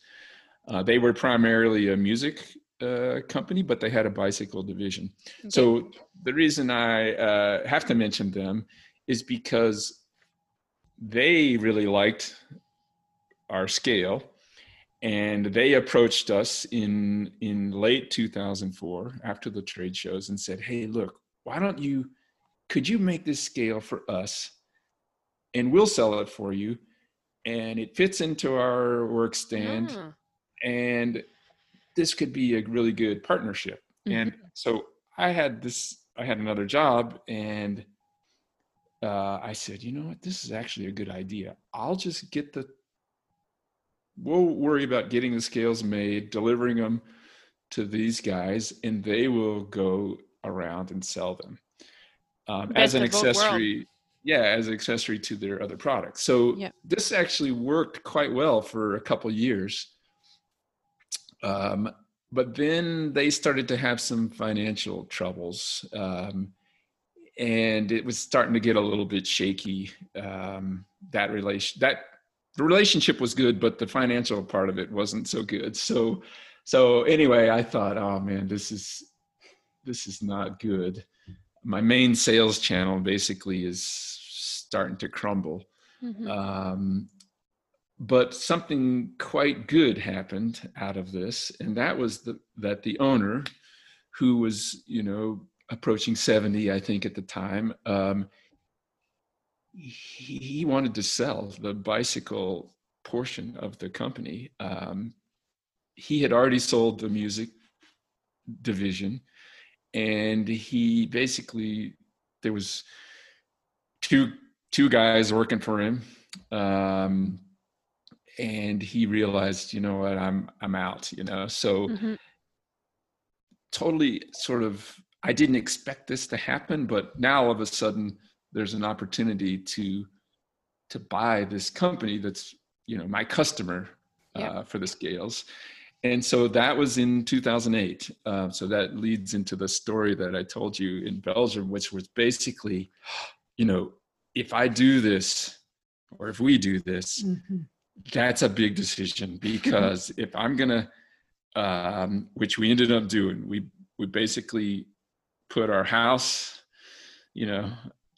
Uh, they were primarily a music uh, company, but they had a bicycle division. Okay. So the reason I uh, have to mention them is because they really liked our scale and they approached us in in late 2004 after the trade shows and said hey look why don't you could you make this scale for us? And we'll sell it for you. And it fits into our work stand. Mm. and this could be a really good partnership. Mm-hmm. and so i had this i had another job and uh, i said you know what? This is actually a good idea. I'll just get the we'll worry about getting the scales made, delivering them to these guys, and they will go around and sell them um, as an accessory. Yeah, as an accessory to their other products. So yep. this actually worked quite well for a couple years. Um, but then they started to have some financial troubles. Um, and it was starting to get a little bit shaky. Um, that relation, that the relationship was good, but the financial part of it wasn't so good. So, so anyway, I thought, oh man, this is this is not good. My main sales channel basically is starting to crumble. Mm-hmm. Um, but something quite good happened out of this, and that was the, that the owner, who was you know approaching seventy, I think at the time, um, he wanted to sell the bicycle portion of the company. Um, he had already sold the music division, and he basically there was two two guys working for him, um, and he realized, you know what, I'm I'm out. You know, so mm-hmm. totally sort of I didn't expect this to happen, but now all of a sudden there's an opportunity to to buy this company that's you know my customer uh, for the scales. And so that was in 2008 uh, so that leads into the story that i told you in belgium which was basically you know if i do this or if we do this mm-hmm. that's a big decision because if i'm gonna um, which we ended up doing we we basically put our house you know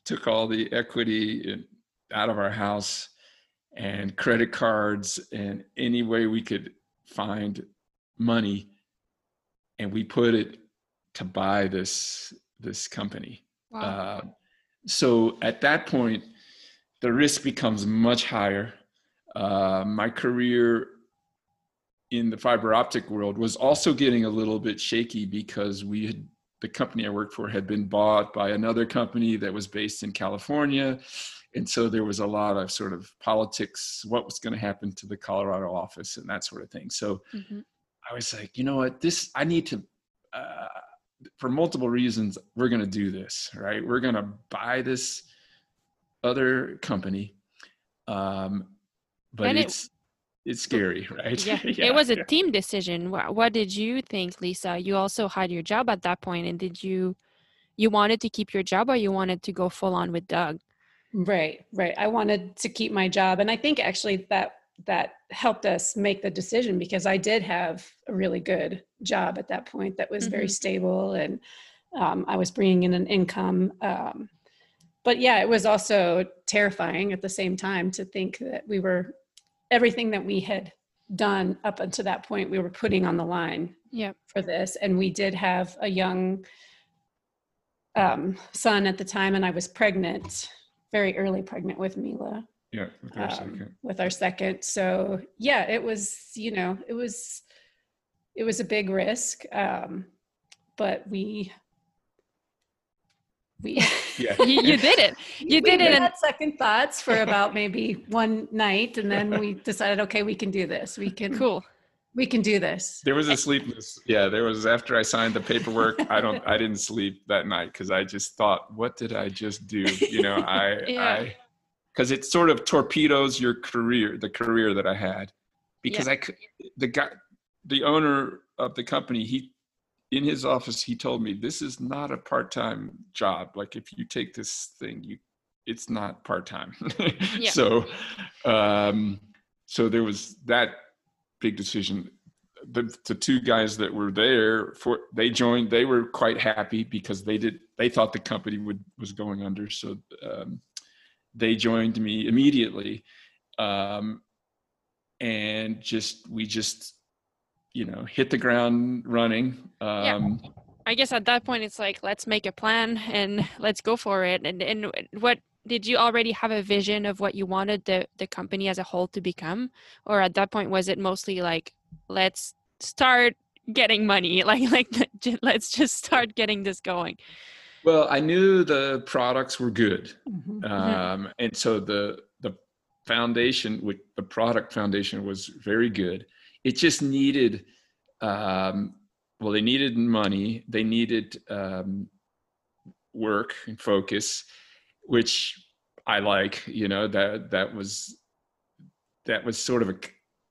took all the equity out of our house and credit cards and any way we could find money and we put it to buy this this company wow. uh, so at that point the risk becomes much higher uh, my career in the fiber optic world was also getting a little bit shaky because we had the company I worked for had been bought by another company that was based in California. And so there was a lot of sort of politics, what was going to happen to the Colorado office and that sort of thing. So mm-hmm. I was like, you know what, this, I need to, uh, for multiple reasons, we're going to do this, right? We're going to buy this other company. Um, but and it's, it, it's scary, right? Yeah, yeah it was a yeah. team decision. What, what did you think, Lisa? You also had your job at that point, and did you you wanted to keep your job, or you wanted to go full on with Doug? Right, right. I wanted to keep my job, and I think actually that that helped us make the decision because I did have a really good job at that point that was mm-hmm. very stable, and um, I was bringing in an income. Um, but yeah, it was also terrifying at the same time to think that we were everything that we had done up until that point we were putting on the line yep. for this and we did have a young um, son at the time and i was pregnant very early pregnant with mila yeah with our, um, second. with our second so yeah it was you know it was it was a big risk um, but we we Yeah. you, you did it. You we did it. And had second thoughts for about maybe one night, and then we decided, okay, we can do this. We can cool. we can do this. There was a sleepless. Yeah, there was after I signed the paperwork. I don't. I didn't sleep that night because I just thought, what did I just do? You know, I, Yeah. I, because it sort of torpedoes your career, the career that I had, because I could. The guy, the owner of the company, he, in his office, he told me this is not a part-time job. Like if you take this thing, you, it's not part-time. Yeah. So, um, so there was that big decision the, the two guys that were there for they joined they were quite happy because they did they thought the company would was going under so um, they joined me immediately um, and just we just you know hit the ground running um, I guess at that point it's like let's make a plan and let's go for it. And and what did you already have a vision of what you wanted the the company as a whole to become, or at that point was it mostly like let's start getting money, like like let's just start getting this going. well i knew the products were good Mhm. um, and so the the foundation with the product foundation was very good it just needed um, well they needed money they needed um, work and focus which i like you know that that was that was sort of a,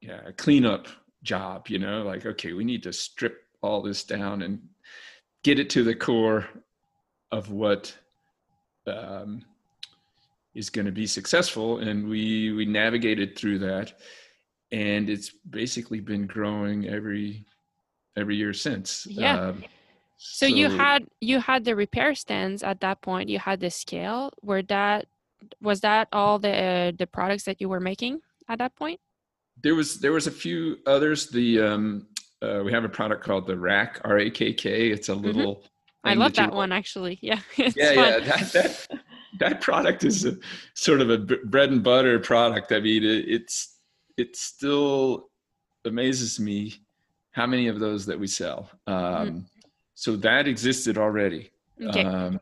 yeah, cleanup job you know like okay we need to strip all this down and get it to the core of what um, is going to be successful. And we we navigated through that and it's basically been growing every every year since Yeah. Um, So, you had you had the repair stands at that point. You had the scale. Were that was that all the uh, the products that you were making at that point? there was there was a few others the um uh, we have a product called the rack r-a-k-k it's a little Mm-hmm. I love you- that one actually. Yeah, yeah fun. yeah that, that that product is a sort of a b- bread and butter product i mean it, it's it still amazes me how many of those that we sell um so that existed already Okay. um,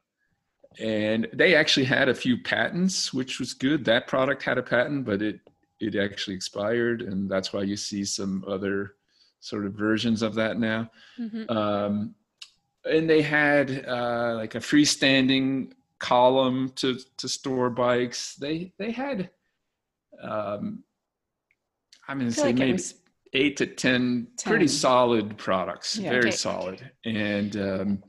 and they actually had a few patents, which was good. That product had a patent, but it it actually expired, and that's why you see some other sort of versions of that now. Mhm. Um, and they had uh, like a freestanding column to to store bikes. They they had, um, I'm going I to say like maybe was eight to ten, pretty solid products, Yeah. very Okay. solid. And um,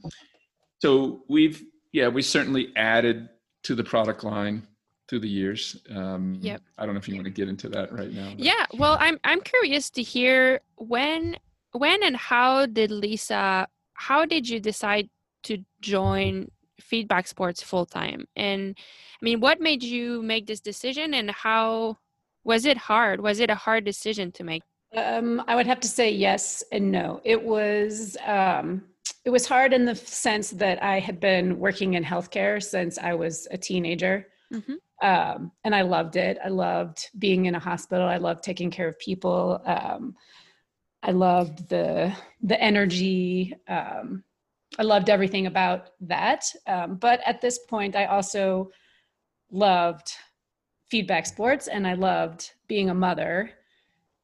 so we've, yeah, we certainly added to the product line through the years. Um, Yep. I don't know if you want to get into that right now. but- Yeah, well, I'm I'm curious to hear when when and how did Lisa how did you decide to join Feedback Sports full time? And I mean, what made you make this decision and how was it hard? Was it a hard decision to make? Um, I would have to say yes and no. It was um, it was hard in the sense that I had been working in healthcare since I was a teenager, Mhm. um, and I loved it. I loved being in a hospital. I loved taking care of people. Um, I loved the the energy. Um, I loved everything about that. Um, but at this point, I also loved feedback sports, and I loved being a mother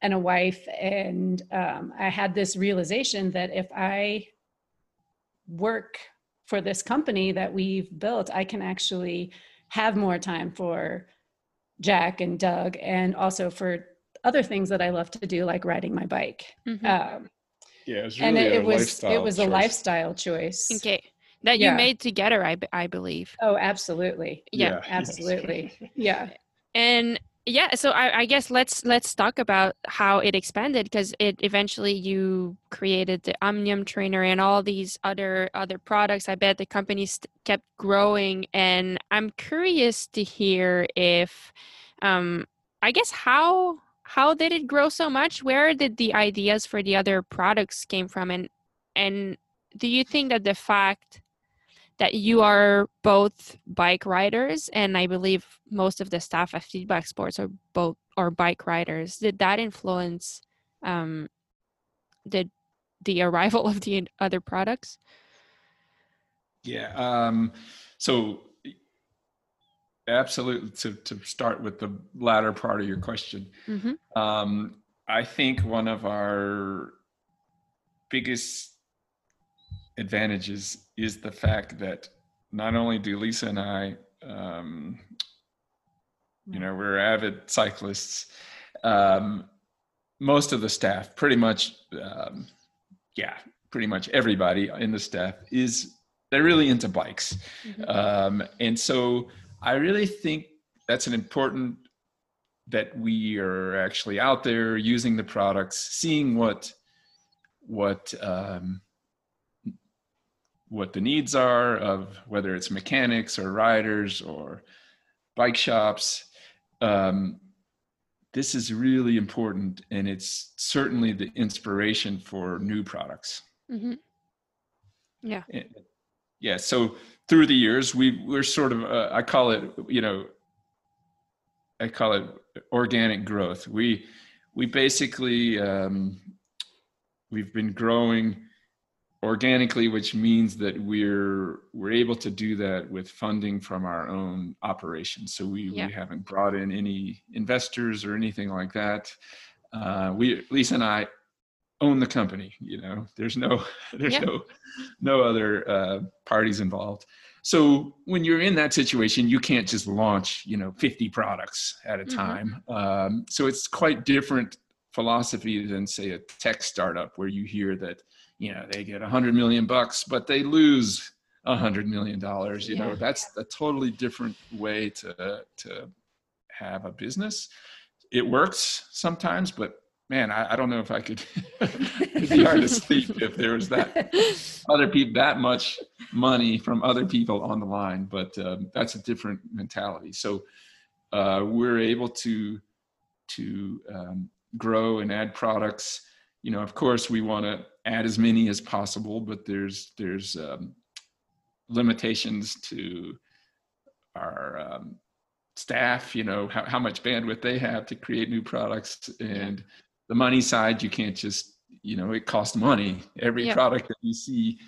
and a wife and um, i had this realization that if i work for this company that we've built i can actually have more time for jack and doug and also for other things that i love to do like riding my bike Mhm. um, Yeah, it was and it, a it was it was a lifestyle choice Okay, that you Yeah. made together, I, b- I believe. oh absolutely Yeah. yes. absolutely yeah and yeah so I, I guess let's let's talk about how it expanded because it eventually you created the omnium trainer and all these other other products. I bet the company st- kept growing and i'm curious to hear if um i guess how how did it grow so much? Where did the ideas for the other products came from? And and do you think that the fact that you are both bike riders and i believe most of the staff at feedback sports are both are bike riders did that influence um the the arrival of the other products Yeah. Um, so absolutely to, to start with the latter part of your question. Mm-hmm. Um, I think one of our biggest advantages is the fact that not only do Lisa and I, um, you know, we're avid cyclists. Um, most of the staff, pretty much, um, yeah, pretty much everybody in the staff is they're really into bikes, Mm-hmm. um, and so I really think that's an important that we are actually out there using the products, seeing what what um, what the needs are of whether it's mechanics or riders or bike shops. Um, this is really important, and it's certainly the inspiration for new products. Mm-hmm. Yeah. And- yeah so through the years we we're sort of uh, i call it you know i call it organic growth we we basically um, we've been growing organically which means that we're we're able to do that with funding from our own operations so we, Yeah. we haven't brought in any investors or anything like that uh, we lisa and i own the company you know there's no there's Yeah. no no other uh, parties involved so when you're in that situation you can't just launch you know 50 products at a Mhm. time um, so it's quite different philosophy than say a tech startup where you hear that you know they get a 100 million bucks but they lose a 100 million dollars you know that's a totally different way to to have a business. It works sometimes but man i, I don't know if i could it'd be hard to sleep if there was that other people that much money from other people on the line but um, that's a different mentality. So uh, we're able to to um, grow and add products. You know of course we want to add as many as possible but there's there's um, limitations to our um, staff you know how, how much bandwidth they have to create new products. And the money side you can't just you know it costs money. Every product that you see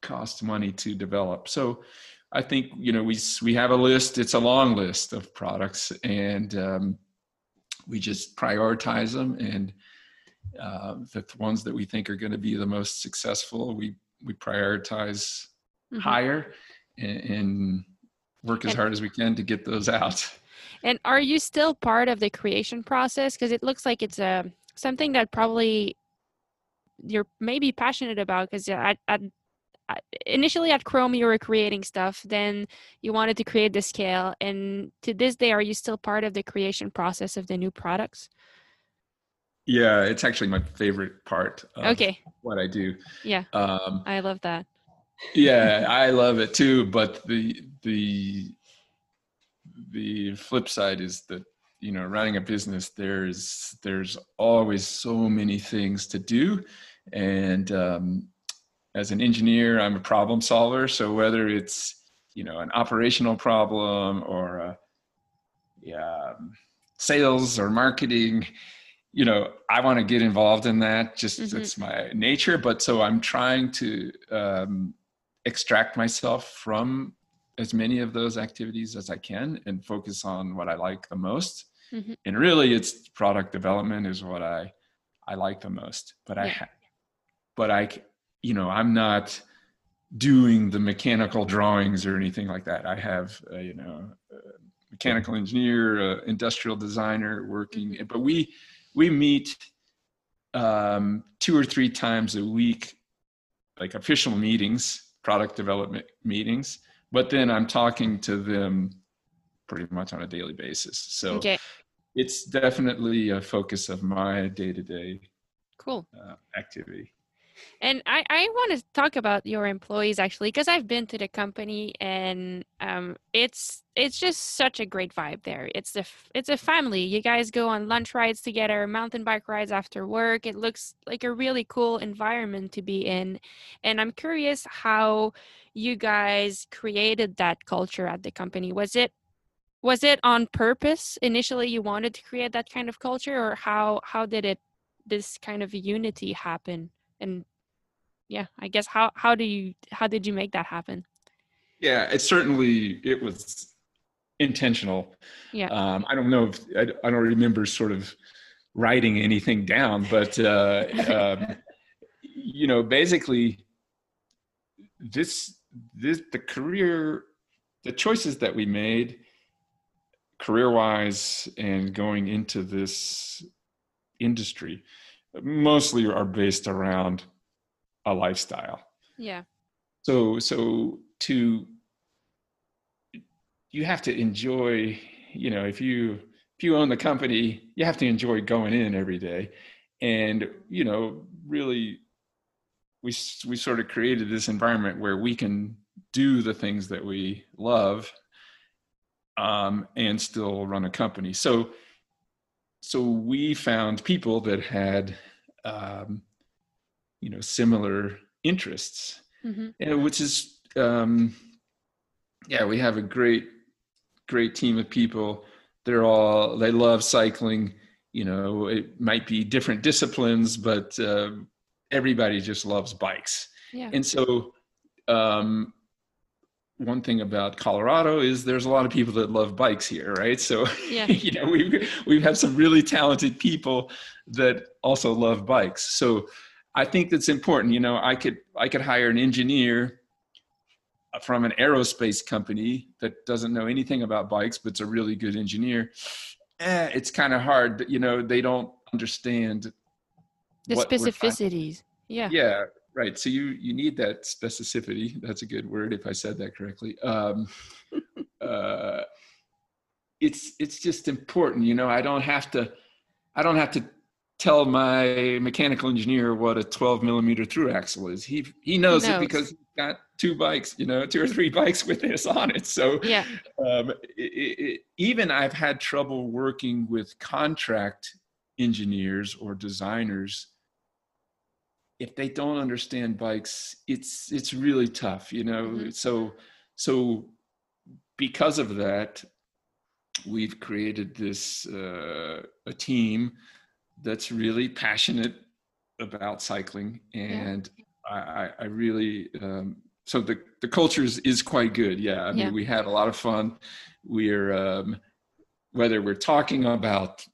costs money to develop. So i think you know we we have a list. It's a long list of products and um, we just prioritize them. And uh, the ones that we think are going to be the most successful we we prioritize Mhm. higher and, and work as And- hard as we can to get those out And are you still part of the creation process? Because it looks like it's a something that probably you're maybe passionate about. Because at, at initially at Chrome you were creating stuff, then you wanted to create the scale, and to this day, are you still part of the creation process of the new products? Yeah it's actually my favorite part of Okay, what i do. Yeah, um, I love that. yeah i love it too but the the the flip side is that you know running a business there's there's always so many things to do. And um, as an engineer i'm a problem solver. So whether it's you know an operational problem or a, yeah, um, sales or marketing you know i want to get involved in that just Mhm. it's my nature but so i'm trying to um, extract myself from as many of those activities as i can and focus on what i like the most Mhm. and really it's product development is what i i like the most but i Yeah. ha- but i you know i'm not doing the mechanical drawings or anything like that i have uh, you know a mechanical engineer uh, industrial designer working Mm-hmm. but we we meet um, two or three times a week like official meetings product development meetings but then i'm talking to them pretty much on a daily basis. So Okay, it's definitely a focus of my day-to-day cool. uh, activity And I, I want to talk about your employees actually because I've been to the company and um, it's it's just such a great vibe there. It's a it's a family. You guys go on lunch rides together, mountain bike rides after work. It looks like a really cool environment to be in, and I'm curious how you guys created that culture at the company. Was it was it on purpose initially? You wanted to create that kind of culture, or how how did it this kind of unity happen? And yeah, I guess how how do you how did you make that happen? Yeah, it certainly it was intentional. Yeah. Um, I don't know if I, I don't remember sort of writing anything down, but uh, um, you know, basically, this this the career, the choices that we made, career wise, and going into this industry, mostly are based around a lifestyle. Yeah. So so to you have to enjoy, you know, if you if you own the company, you have to enjoy going in every day. And you know, really we we sort of created this environment where we can do the things that we love um, and still run a company. So so we found people that had um, you know similar interests Mm-hmm. and which is um yeah we have a great great team of people they're all they love cycling you know it might be different disciplines but uh, everybody just loves bikes Yeah. and so um one thing about colorado is there's a lot of people that love bikes here right so Yeah. you know we we have some really talented people that also love bikes so i think that's important you know i could i could hire an engineer from an aerospace company that doesn't know anything about bikes but's a really good engineer eh, it's kind of hard you know they don't understand The specificities. Yeah. yeah right so you you need that specificity that's a good word if i said that correctly um uh it's it's just important you know i don't have to i don't have to tell my mechanical engineer what a 12 millimeter through axle is he he knows, knows. it because he's got two bikes you know two or three bikes with this on it so Yeah. um, it, it, even I've had trouble working with contract engineers or designers. If they don't understand bikes, it's it's really tough, you know. Mhm. So so because of that, we've created this uh, a team that's really passionate about cycling, and I, I, I really um, so the the culture is, is quite good. Yeah, I mean Yeah. we had a lot of fun. We're um, whether we're talking about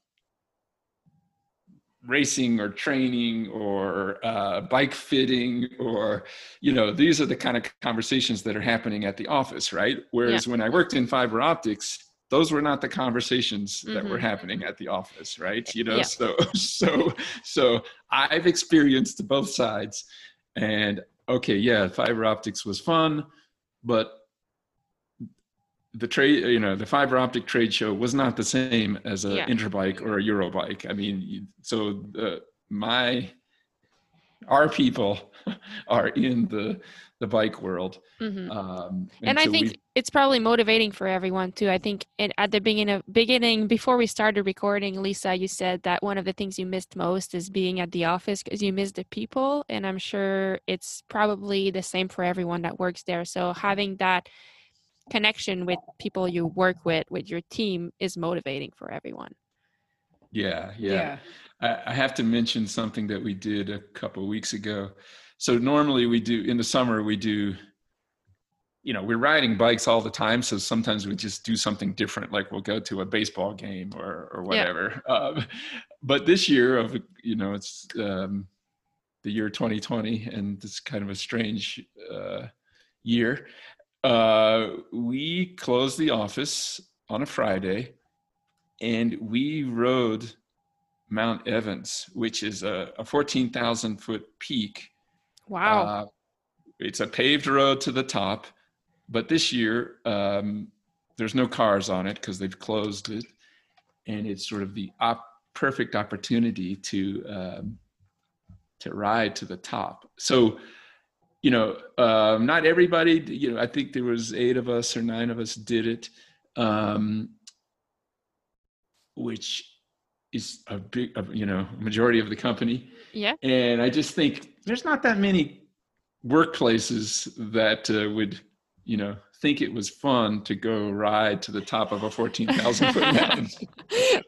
racing or training or uh, bike fitting or you know these are the kind of conversations that are happening at the office right whereas when i worked in fiber optics those were not the conversations that were Mhm. happening at the office right you know Yeah. so so so i've experienced both sides and okay yeah fiber optics was fun but the trade you know the fiber optic trade show was not the same as a Yeah. interbike or a eurobike i mean so the, my our people are in the the bike world hmm um and I so think we- it's probably motivating for everyone too. I think in, at the beginning of beginning before we started recording, Lisa, you said that one of the things you missed most is being at the office because you miss the people, and I'm sure it's probably the same for everyone that works there. So having that connection with people you work with, with your team, is motivating for everyone. yeah yeah, I, I have to mention something that we did a couple of weeks ago. So normally we do in the summer we do, you know, we're riding bikes all the time. So sometimes we just do something different, like we'll go to a baseball game or or whatever. Um, but this year of you know it's um, the year 2020, and it's kind of a strange uh, year. Uh, we closed the office on a Friday, and we rode Mount Evans, which is a, a 14,000 foot peak. Wow. Uh, it's a paved road to the top, but this year um, there's no cars on it because they've closed it, and it's sort of the op- perfect opportunity to um, to ride to the top. So, you know, um, not everybody. You know, I think there was eight of us or nine of us did it, um, which is a big, you know, majority of the company. yeah. And I just think there's not that many workplaces that uh, would, you know, think it was fun to go ride to the top of a 14,000 foot mountain.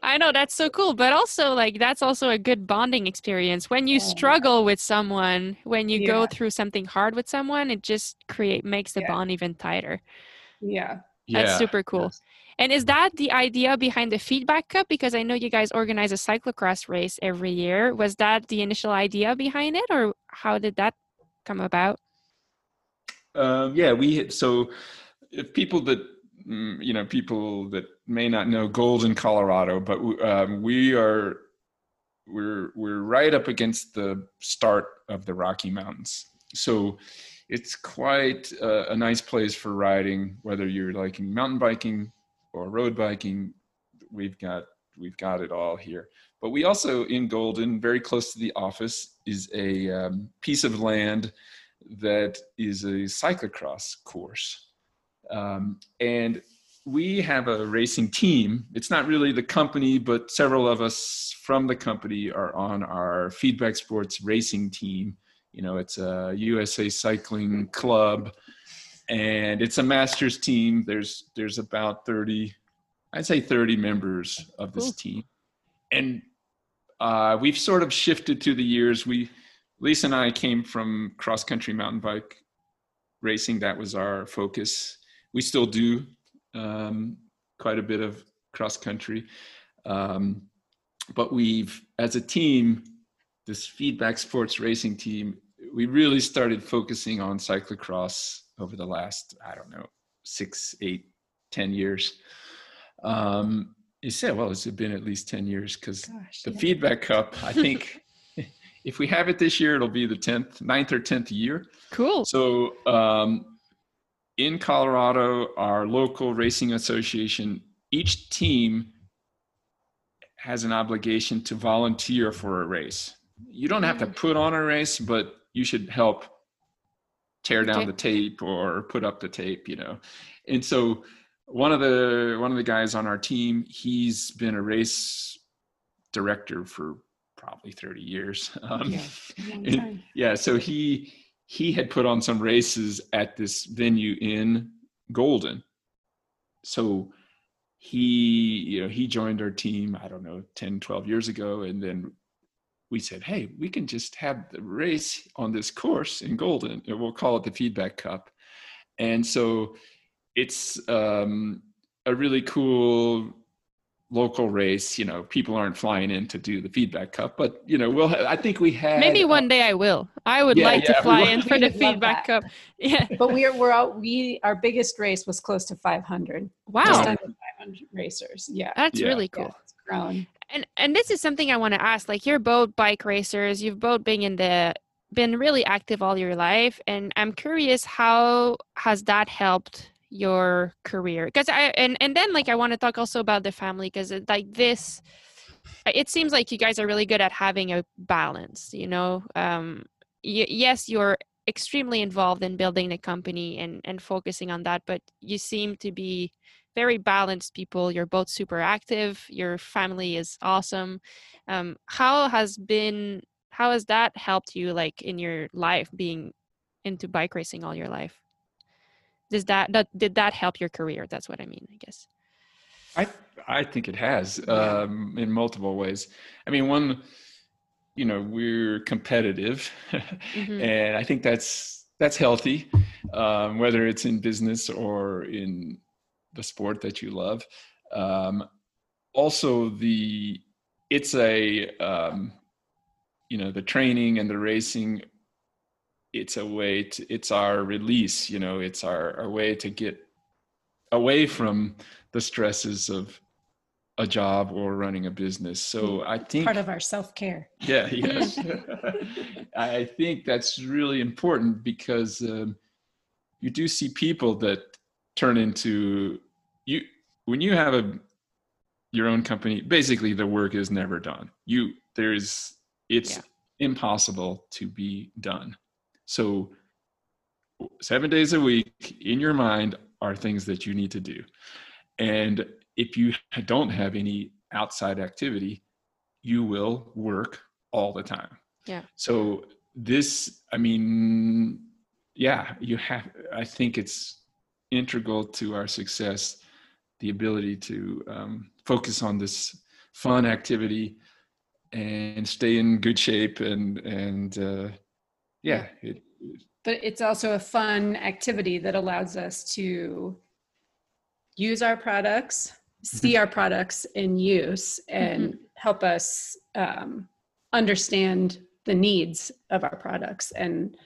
I know that's so cool, but also like that's also a good bonding experience. When you Yeah. struggle with someone, when you go through something hard with someone, it just create makes the Yeah. bond even tighter. Yeah. That's Yeah, super cool. yes. And is that the idea behind the feedback cup? Because I know you guys organize a cyclocross race every year. Was that the initial idea behind it, or how did that come about? Um, yeah, we so if people that mm, you know people that may not know Golden, Colorado, but um, we are we're we're right up against the start of the Rocky Mountains, so it's quite a, a nice place for riding. Whether you're liking mountain biking or road biking, we've got we've got it all here. But we also in Golden, very close to the office, is a um, piece of land that is a cyclocross course. Um, and we have a racing team. It's not really the company, but several of us from the company are on our Feedback Sports racing team. You know, it's a USA Cycling Club, and it's a masters team. There's there's about 30, I'd say 30 members of this Cool. team. And uh, we've sort of shifted through the years. We Lisa and I came from cross country mountain bike racing. That was our focus. We still do um, quite a bit of cross country. Um, but we've, as a team, this feedback sports racing team, we really started focusing on cyclocross over the last, I don't know, six, eight, ten years. Um, you said, well, it's been at least 10 years because the yeah. feedback cup i think if we have it this year it'll be the 10th 9th or 10th year Cool. so um, in colorado our local racing association each team has an obligation to volunteer for a race you don't have to put on a race but you should help tear down Okay. the tape or put up the tape you know and so one of the one of the guys on our team he's been a race director for probably 30 years um, Yeah, long and- time. yeah so he he had put on some races at this venue in golden. So he you know he joined our team i don't know 10 12 years ago. And then we said hey we can just have the race on this course in golden. And we'll call it the feedback cup. And so it's um, a really cool local race you know people aren't flying in to do the feedback cup but you know we'll ha- i think we have Maybe uh, one day I will. I would Yeah, like yeah, to fly in for the feedback cup. Yeah. But we are we're out. We our biggest race was close to 500. Just Wow. under 500 racers. Yeah. That's Yeah. really Yeah, cool. it's grown. And and this is something I want to ask. Like you're both bike racers. You've both been in the been really active all your life, and I'm curious how has that helped your career? Because I and and then like I want to talk also about the family because like this, it seems like you guys are really good at having a balance. You know, um, y- yes, you're extremely involved in building the company and and focusing on that, but you seem to be very balanced people. You're both super active. Your family is awesome. Um, how has been how has that helped you like in your life being into bike racing all your life? Does that, that did that help your career? That's what I mean, I guess. I I think it has um, in multiple ways. I mean, one, you know, we're competitive, Mhm. and I think that's that's healthy, um, whether it's in business or in the sport that you love. Um, also, the it's a um, you know the training and the racing. It's a way to it's our release. You know, it's our, our way to get away from the stresses of a job or running a business. So I think Part of our self care. yeah, yes. I think that's really important because um, you do see people that turn into you when you have a your own company. Basically, the work is never done. You there's it's Yeah. impossible to be done. So seven days a week in your mind are things that you need to do, and if you don't have any outside activity, you will work all the time. Yeah. So this, I mean, yeah, you have. I think it's integral to our success the ability to um, focus on this fun activity and stay in good shape and and uh, yeah. It, but it's also a fun activity that allows us to use our products see our products in use and mm-hmm. help us um, understand the needs of our products and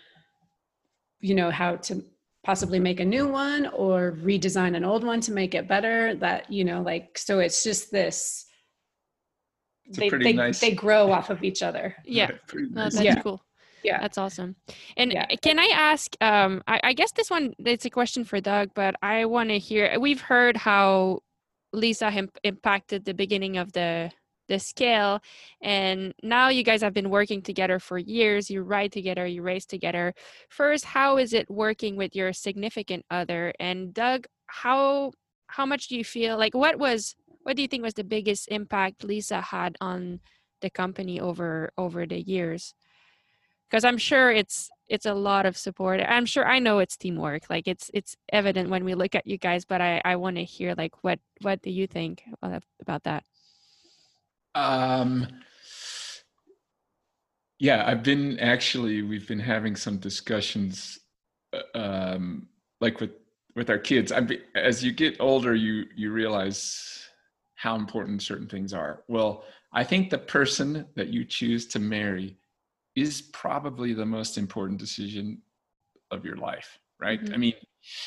you know how to possibly make a new one or redesign an old one to make it better that you know like so it's just this it's they, they, nice... they grow off of each other. Yeah. No, that's yeah. cool yeah. That's awesome. And yeah. can i ask um I, I guess this one it's a question for doug but i want to hear we've heard how lisa him, impacted the beginning of the the scale and now you guys have been working together for years you ride together you race together. First how is it working with your significant other? And doug how how much do you feel like what was what do you think was the biggest impact lisa had on the company over over the years because i'm sure it's it's a lot of support i'm sure i know it's teamwork like it's it's evident when we look at you guys but i i want to hear like what what do you think about that um, yeah, I've been actually, we've been having some discussions, uh, um, like with with our kids. I as you get older, you you realize how important certain things are. Well, I think the person that you choose to marry is probably the most important decision of your life, right? Mm-hmm. I mean,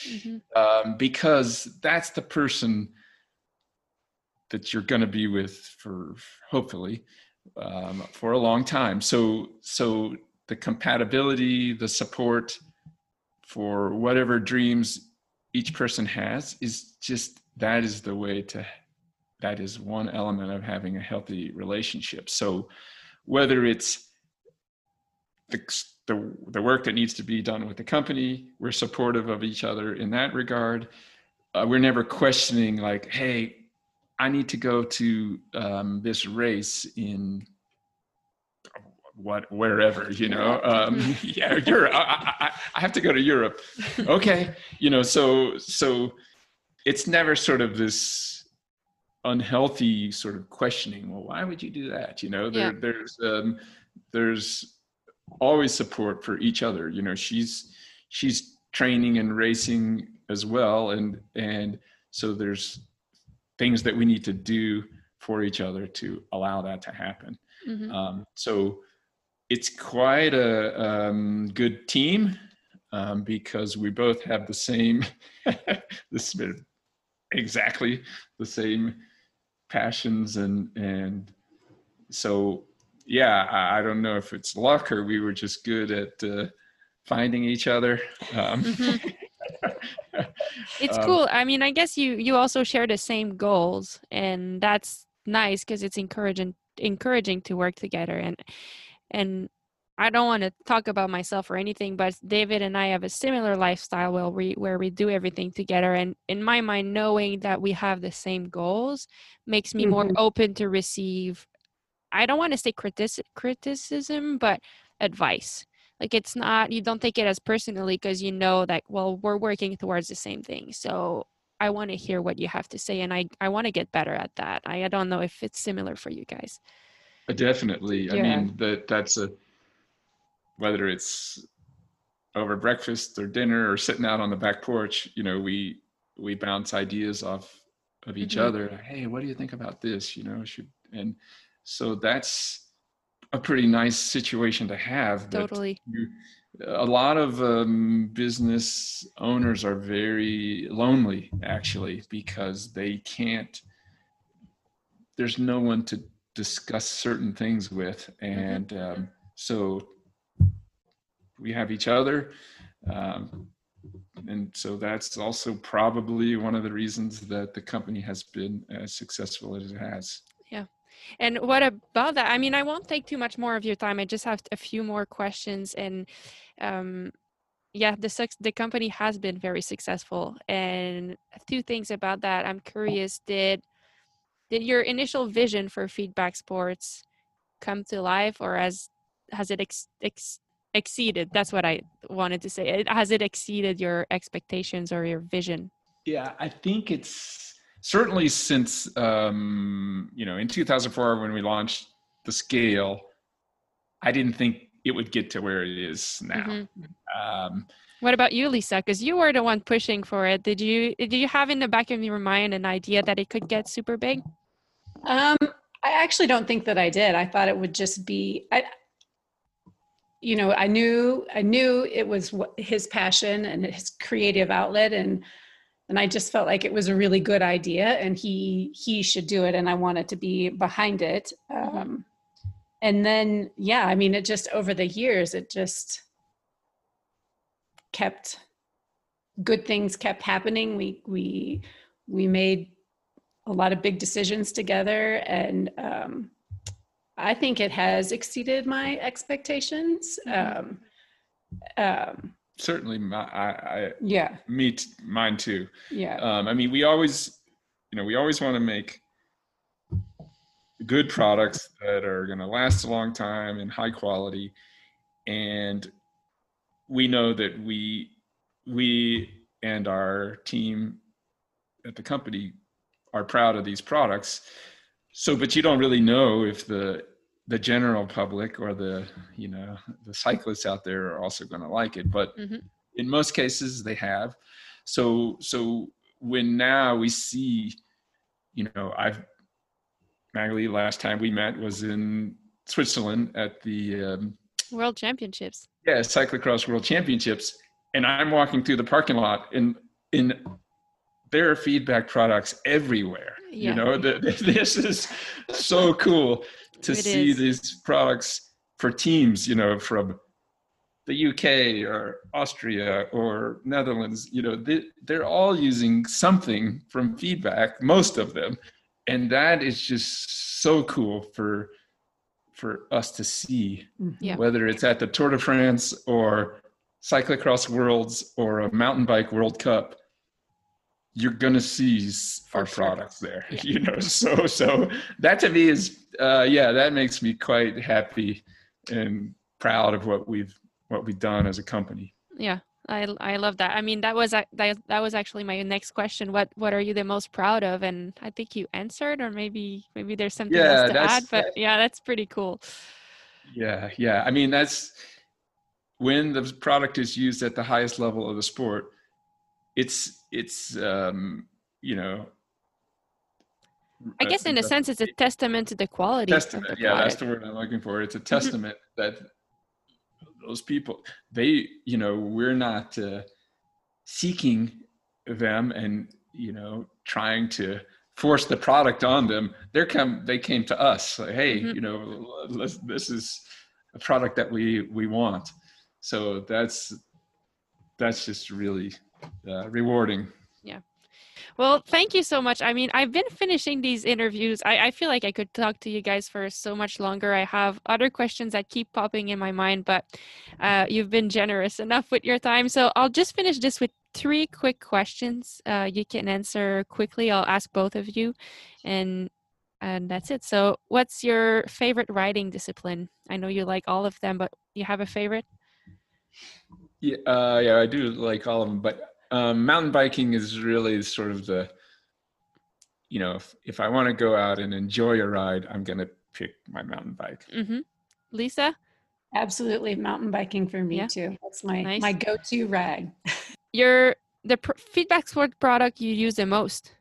mm-hmm. um, because that's the person that you're going to be with for hopefully um, for a long time. So so the compatibility, the support for whatever dreams each person has is just that is the way to that is one element of having a healthy relationship. So whether it's the, the, the work that needs to be done with the company, we're supportive of each other in that regard. Uh, we're never questioning like, hey, I need to go to um, this race in what wherever you know um, mm-hmm. yeah Europe I, I, I, have to go to Europe okay you know so so it's never sort of this unhealthy sort of questioning well why would you do that you know there, yeah. there's um, there's always support for each other you know she's she's training and racing as well and and so there's things that we need to do for each other to allow that to happen. Mm-hmm. Um, so it's quite a um, good team um, because we both have the same, this exactly the same passions and and so yeah, I, I, don't know if it's luck or we were just good at uh, finding each other. Um, mm-hmm. it's um, cool. I mean, I guess you you also share the same goals, and that's nice because it's encouraging encouraging to work together. And and I don't want to talk about myself or anything, but David and I have a similar lifestyle where we where we do everything together. And in my mind, knowing that we have the same goals makes me mm-hmm. more open to receive. I don't want to say critic- criticism, but advice. Like it's not you don't take it as personally because you know that well we're working towards the same thing. So i want to hear what you have to say and i i want to get better at that. I, I don't know if it's similar for you guys. Uh, definitely. Yeah. i mean that that's a whether it's over breakfast or dinner or sitting out on the back porch you know we we bounce ideas off of each mm-hmm. other. Hey what do you think about this? You know should and so that's a pretty nice situation to have. Totally. You, a lot of um, business owners are very lonely, actually, because they can't. There's no one to discuss certain things with, mm-hmm. and um, so we have each other. Um, and so that's also probably one of the reasons that the company has been as successful as it has. And what about that? I mean, I won't take too much more of your time. I just have a few more questions. And um, yeah, the the company has been very successful. And two things about that. I'm curious. Did did your initial vision for feedback sports come to life, or has has it ex, ex, exceeded? That's what I wanted to say. Has it exceeded your expectations or your vision? Yeah, I think it's certainly since um, you know in 2004 when we launched the scale, I didn't think it would get to where it is now. Mhm. Um, What about you, Lisa? Because you were the one pushing for it. Did you did you have in the back of your mind an idea that it could get super big? Um, I actually don't think that I did. I thought it would just be, I, you know, I knew, I knew it was his passion and his creative outlet, and and I just felt like it was a really good idea, and he he should do it, and I wanted to be behind it. Um, and then, yeah, I mean, it just over the years, it just kept good things kept happening. We we we made a lot of big decisions together and um, i think it has exceeded my expectations um, um, certainly, my, I, I yeah me t- mine too. yeah Um, I mean, we always, you know, we always want to make good products that are going to last a long time and high quality. And we know that we, we and our team at the company are proud of these products. So, but you don't really know if the the general public or the you know the cyclists out there are also going to like it. But Mhm. in most cases, they have so so when now we see you know i've Maghalie last time we met was in switzerland at the um, World Championships. yeah cyclocross world championships and i'm walking through the parking lot and in there are feedback products everywhere Yeah. you know the, this is so cool to It see is. these products for teams you know from the UK or Austria or Netherlands, you know, they, they're all using something from feedback, most of them. And that is just so cool for for us to see, mm-hmm. Yeah. whether it's at the Tour de France or Cyclocross Worlds or a mountain bike World Cup, you're gonna see our products there. Yeah. You know, so so that to me is uh, yeah, that makes me quite happy and proud of what we've what we've done as a company. Yeah, I I love that. I mean, that was that that was actually my next question. What what are you the most proud of? And I think you answered, or maybe maybe there's something Yeah, else to add. But yeah, that's pretty cool. Yeah, yeah. I mean, that's when the product is used at the highest level of the sport. It's it's um, you know. I guess in a sense, it's a testament to the quality of testament. the Yeah, that's the word I'm looking for. It's a testament that those people, they, you know, we're not uh, seeking them and you know trying to force the product on them. They're come, they came to us. Like, hey, Mhm. you know, this is a product that we we want. So that's that's just really uh, rewarding. Yeah. Well, thank you so much. I mean, I've been finishing these interviews. I, I feel like I could talk to you guys for so much longer. I have other questions that keep popping in my mind, but uh, you've been generous enough with your time. So I'll just finish this with three quick questions. Uh, you can answer quickly. I'll ask both of you, and and that's it. So, what's your favorite writing discipline? I know you like all of them, but you have a favorite? Yeah, uh, yeah, I do like all of them, but um, mountain biking is really sort of the, you know, if, if I want to go out and enjoy a ride, I'm gonna pick my mountain bike. Mm-hmm. Lisa, absolutely mountain biking for me Yeah. too that's my Nice. my go-to ride. your the pr- feedback sport product you use the most.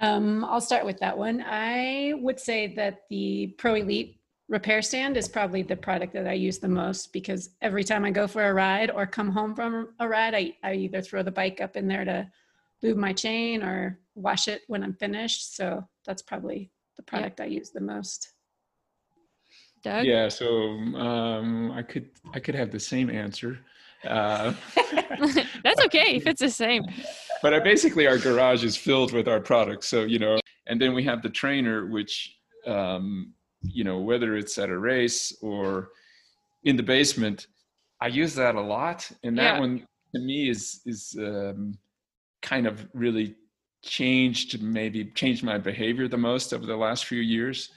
Um, I'll start with that one. I would say that the Pro Elite repair stand is probably the product that I use the most because every time I go for a ride or come home from a ride, I, I either throw the bike up in there to lube my chain or wash it when I'm finished. So that's probably the product I use the most. Doug. Yeah, so um, I could I could have the same answer, uh, That's okay if it's the same. but I basically our garage is filled with our products. So you know, and then we have the trainer, which um, you know whether it's at a race or in the basement, I use that a lot, and that Yeah. one to me is is um, kind of really changed maybe changed my behavior the most over the last few years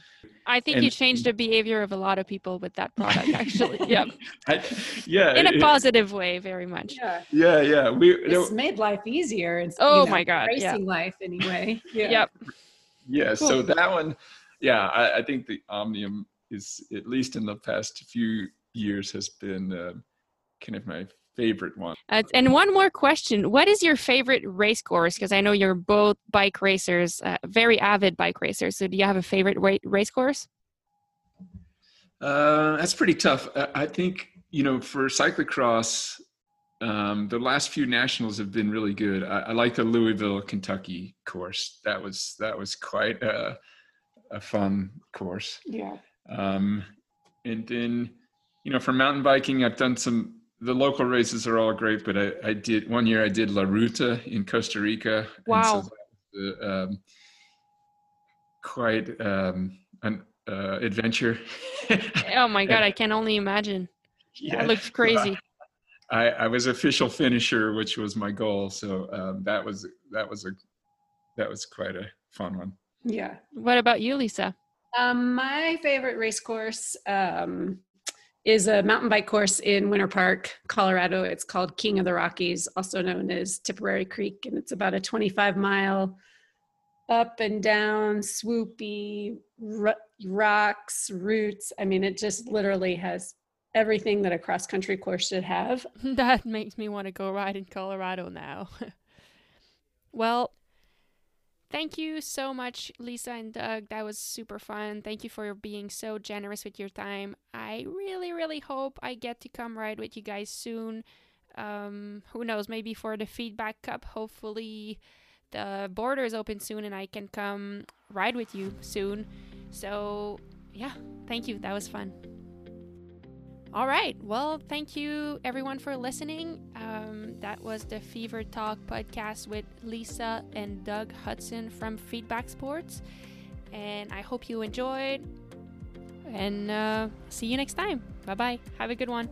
I think And- you changed the behavior of a lot of people with that product, actually. yeah, I, yeah, in a it- positive way, very much. Yeah. yeah, yeah. We It's made life easier. It's, Oh you know, my God, yeah. Racing life anyway. Yeah. Yep. Yeah, so that one, yeah, I, I think the Omnium is at least in the past few years has been uh, kind of my favorite one. Uh, and one more question: What is your favorite race course? Because I know you're both bike racers, uh, very avid bike racers. So, do you have a favorite ra- race course? Uh, that's pretty tough. I, I think you know for cyclocross, um, the last few nationals have been really good. I, I like the Louisville, Kentucky course. That was that was quite a, a fun course. Yeah. Um, and then, you know, for mountain biking, I've done some. The local races are all great, but I, I did one year. I did La Ruta in Costa Rica. Wow. was, uh, um, quite um, an uh, adventure. Oh my god, I can only imagine. yeah, That looks crazy. I, I was official finisher, which was my goal. So um, that was that was a that was quite a fun one. Yeah. What about you, Lisa? Um, my favorite race course um, is a mountain bike course in Winter Park, Colorado. It's called King of the Rockies, also known as Tipperary Creek, and it's about a 25 mile up and down, swoopy ro- rocks, roots. I mean, it just literally has everything that a cross country course should have. that makes me want to go ride in Colorado now. well, thank you so much, Lisa and Doug. That was super fun. Thank you for being so generous with your time. I really, really hope I get to come ride with you guys soon. Um, who knows? Maybe for the Feedback Cup. Hopefully, the border is open soon and I can come ride with you soon. So, yeah, thank you. That was fun. All right. Well, thank you everyone for listening. Um, that was the Fever Talk podcast with Lisa and Doug Hudson from Feedback Sports. And I hope you enjoyed. And uh, see you next time. Bye bye. Have a good one.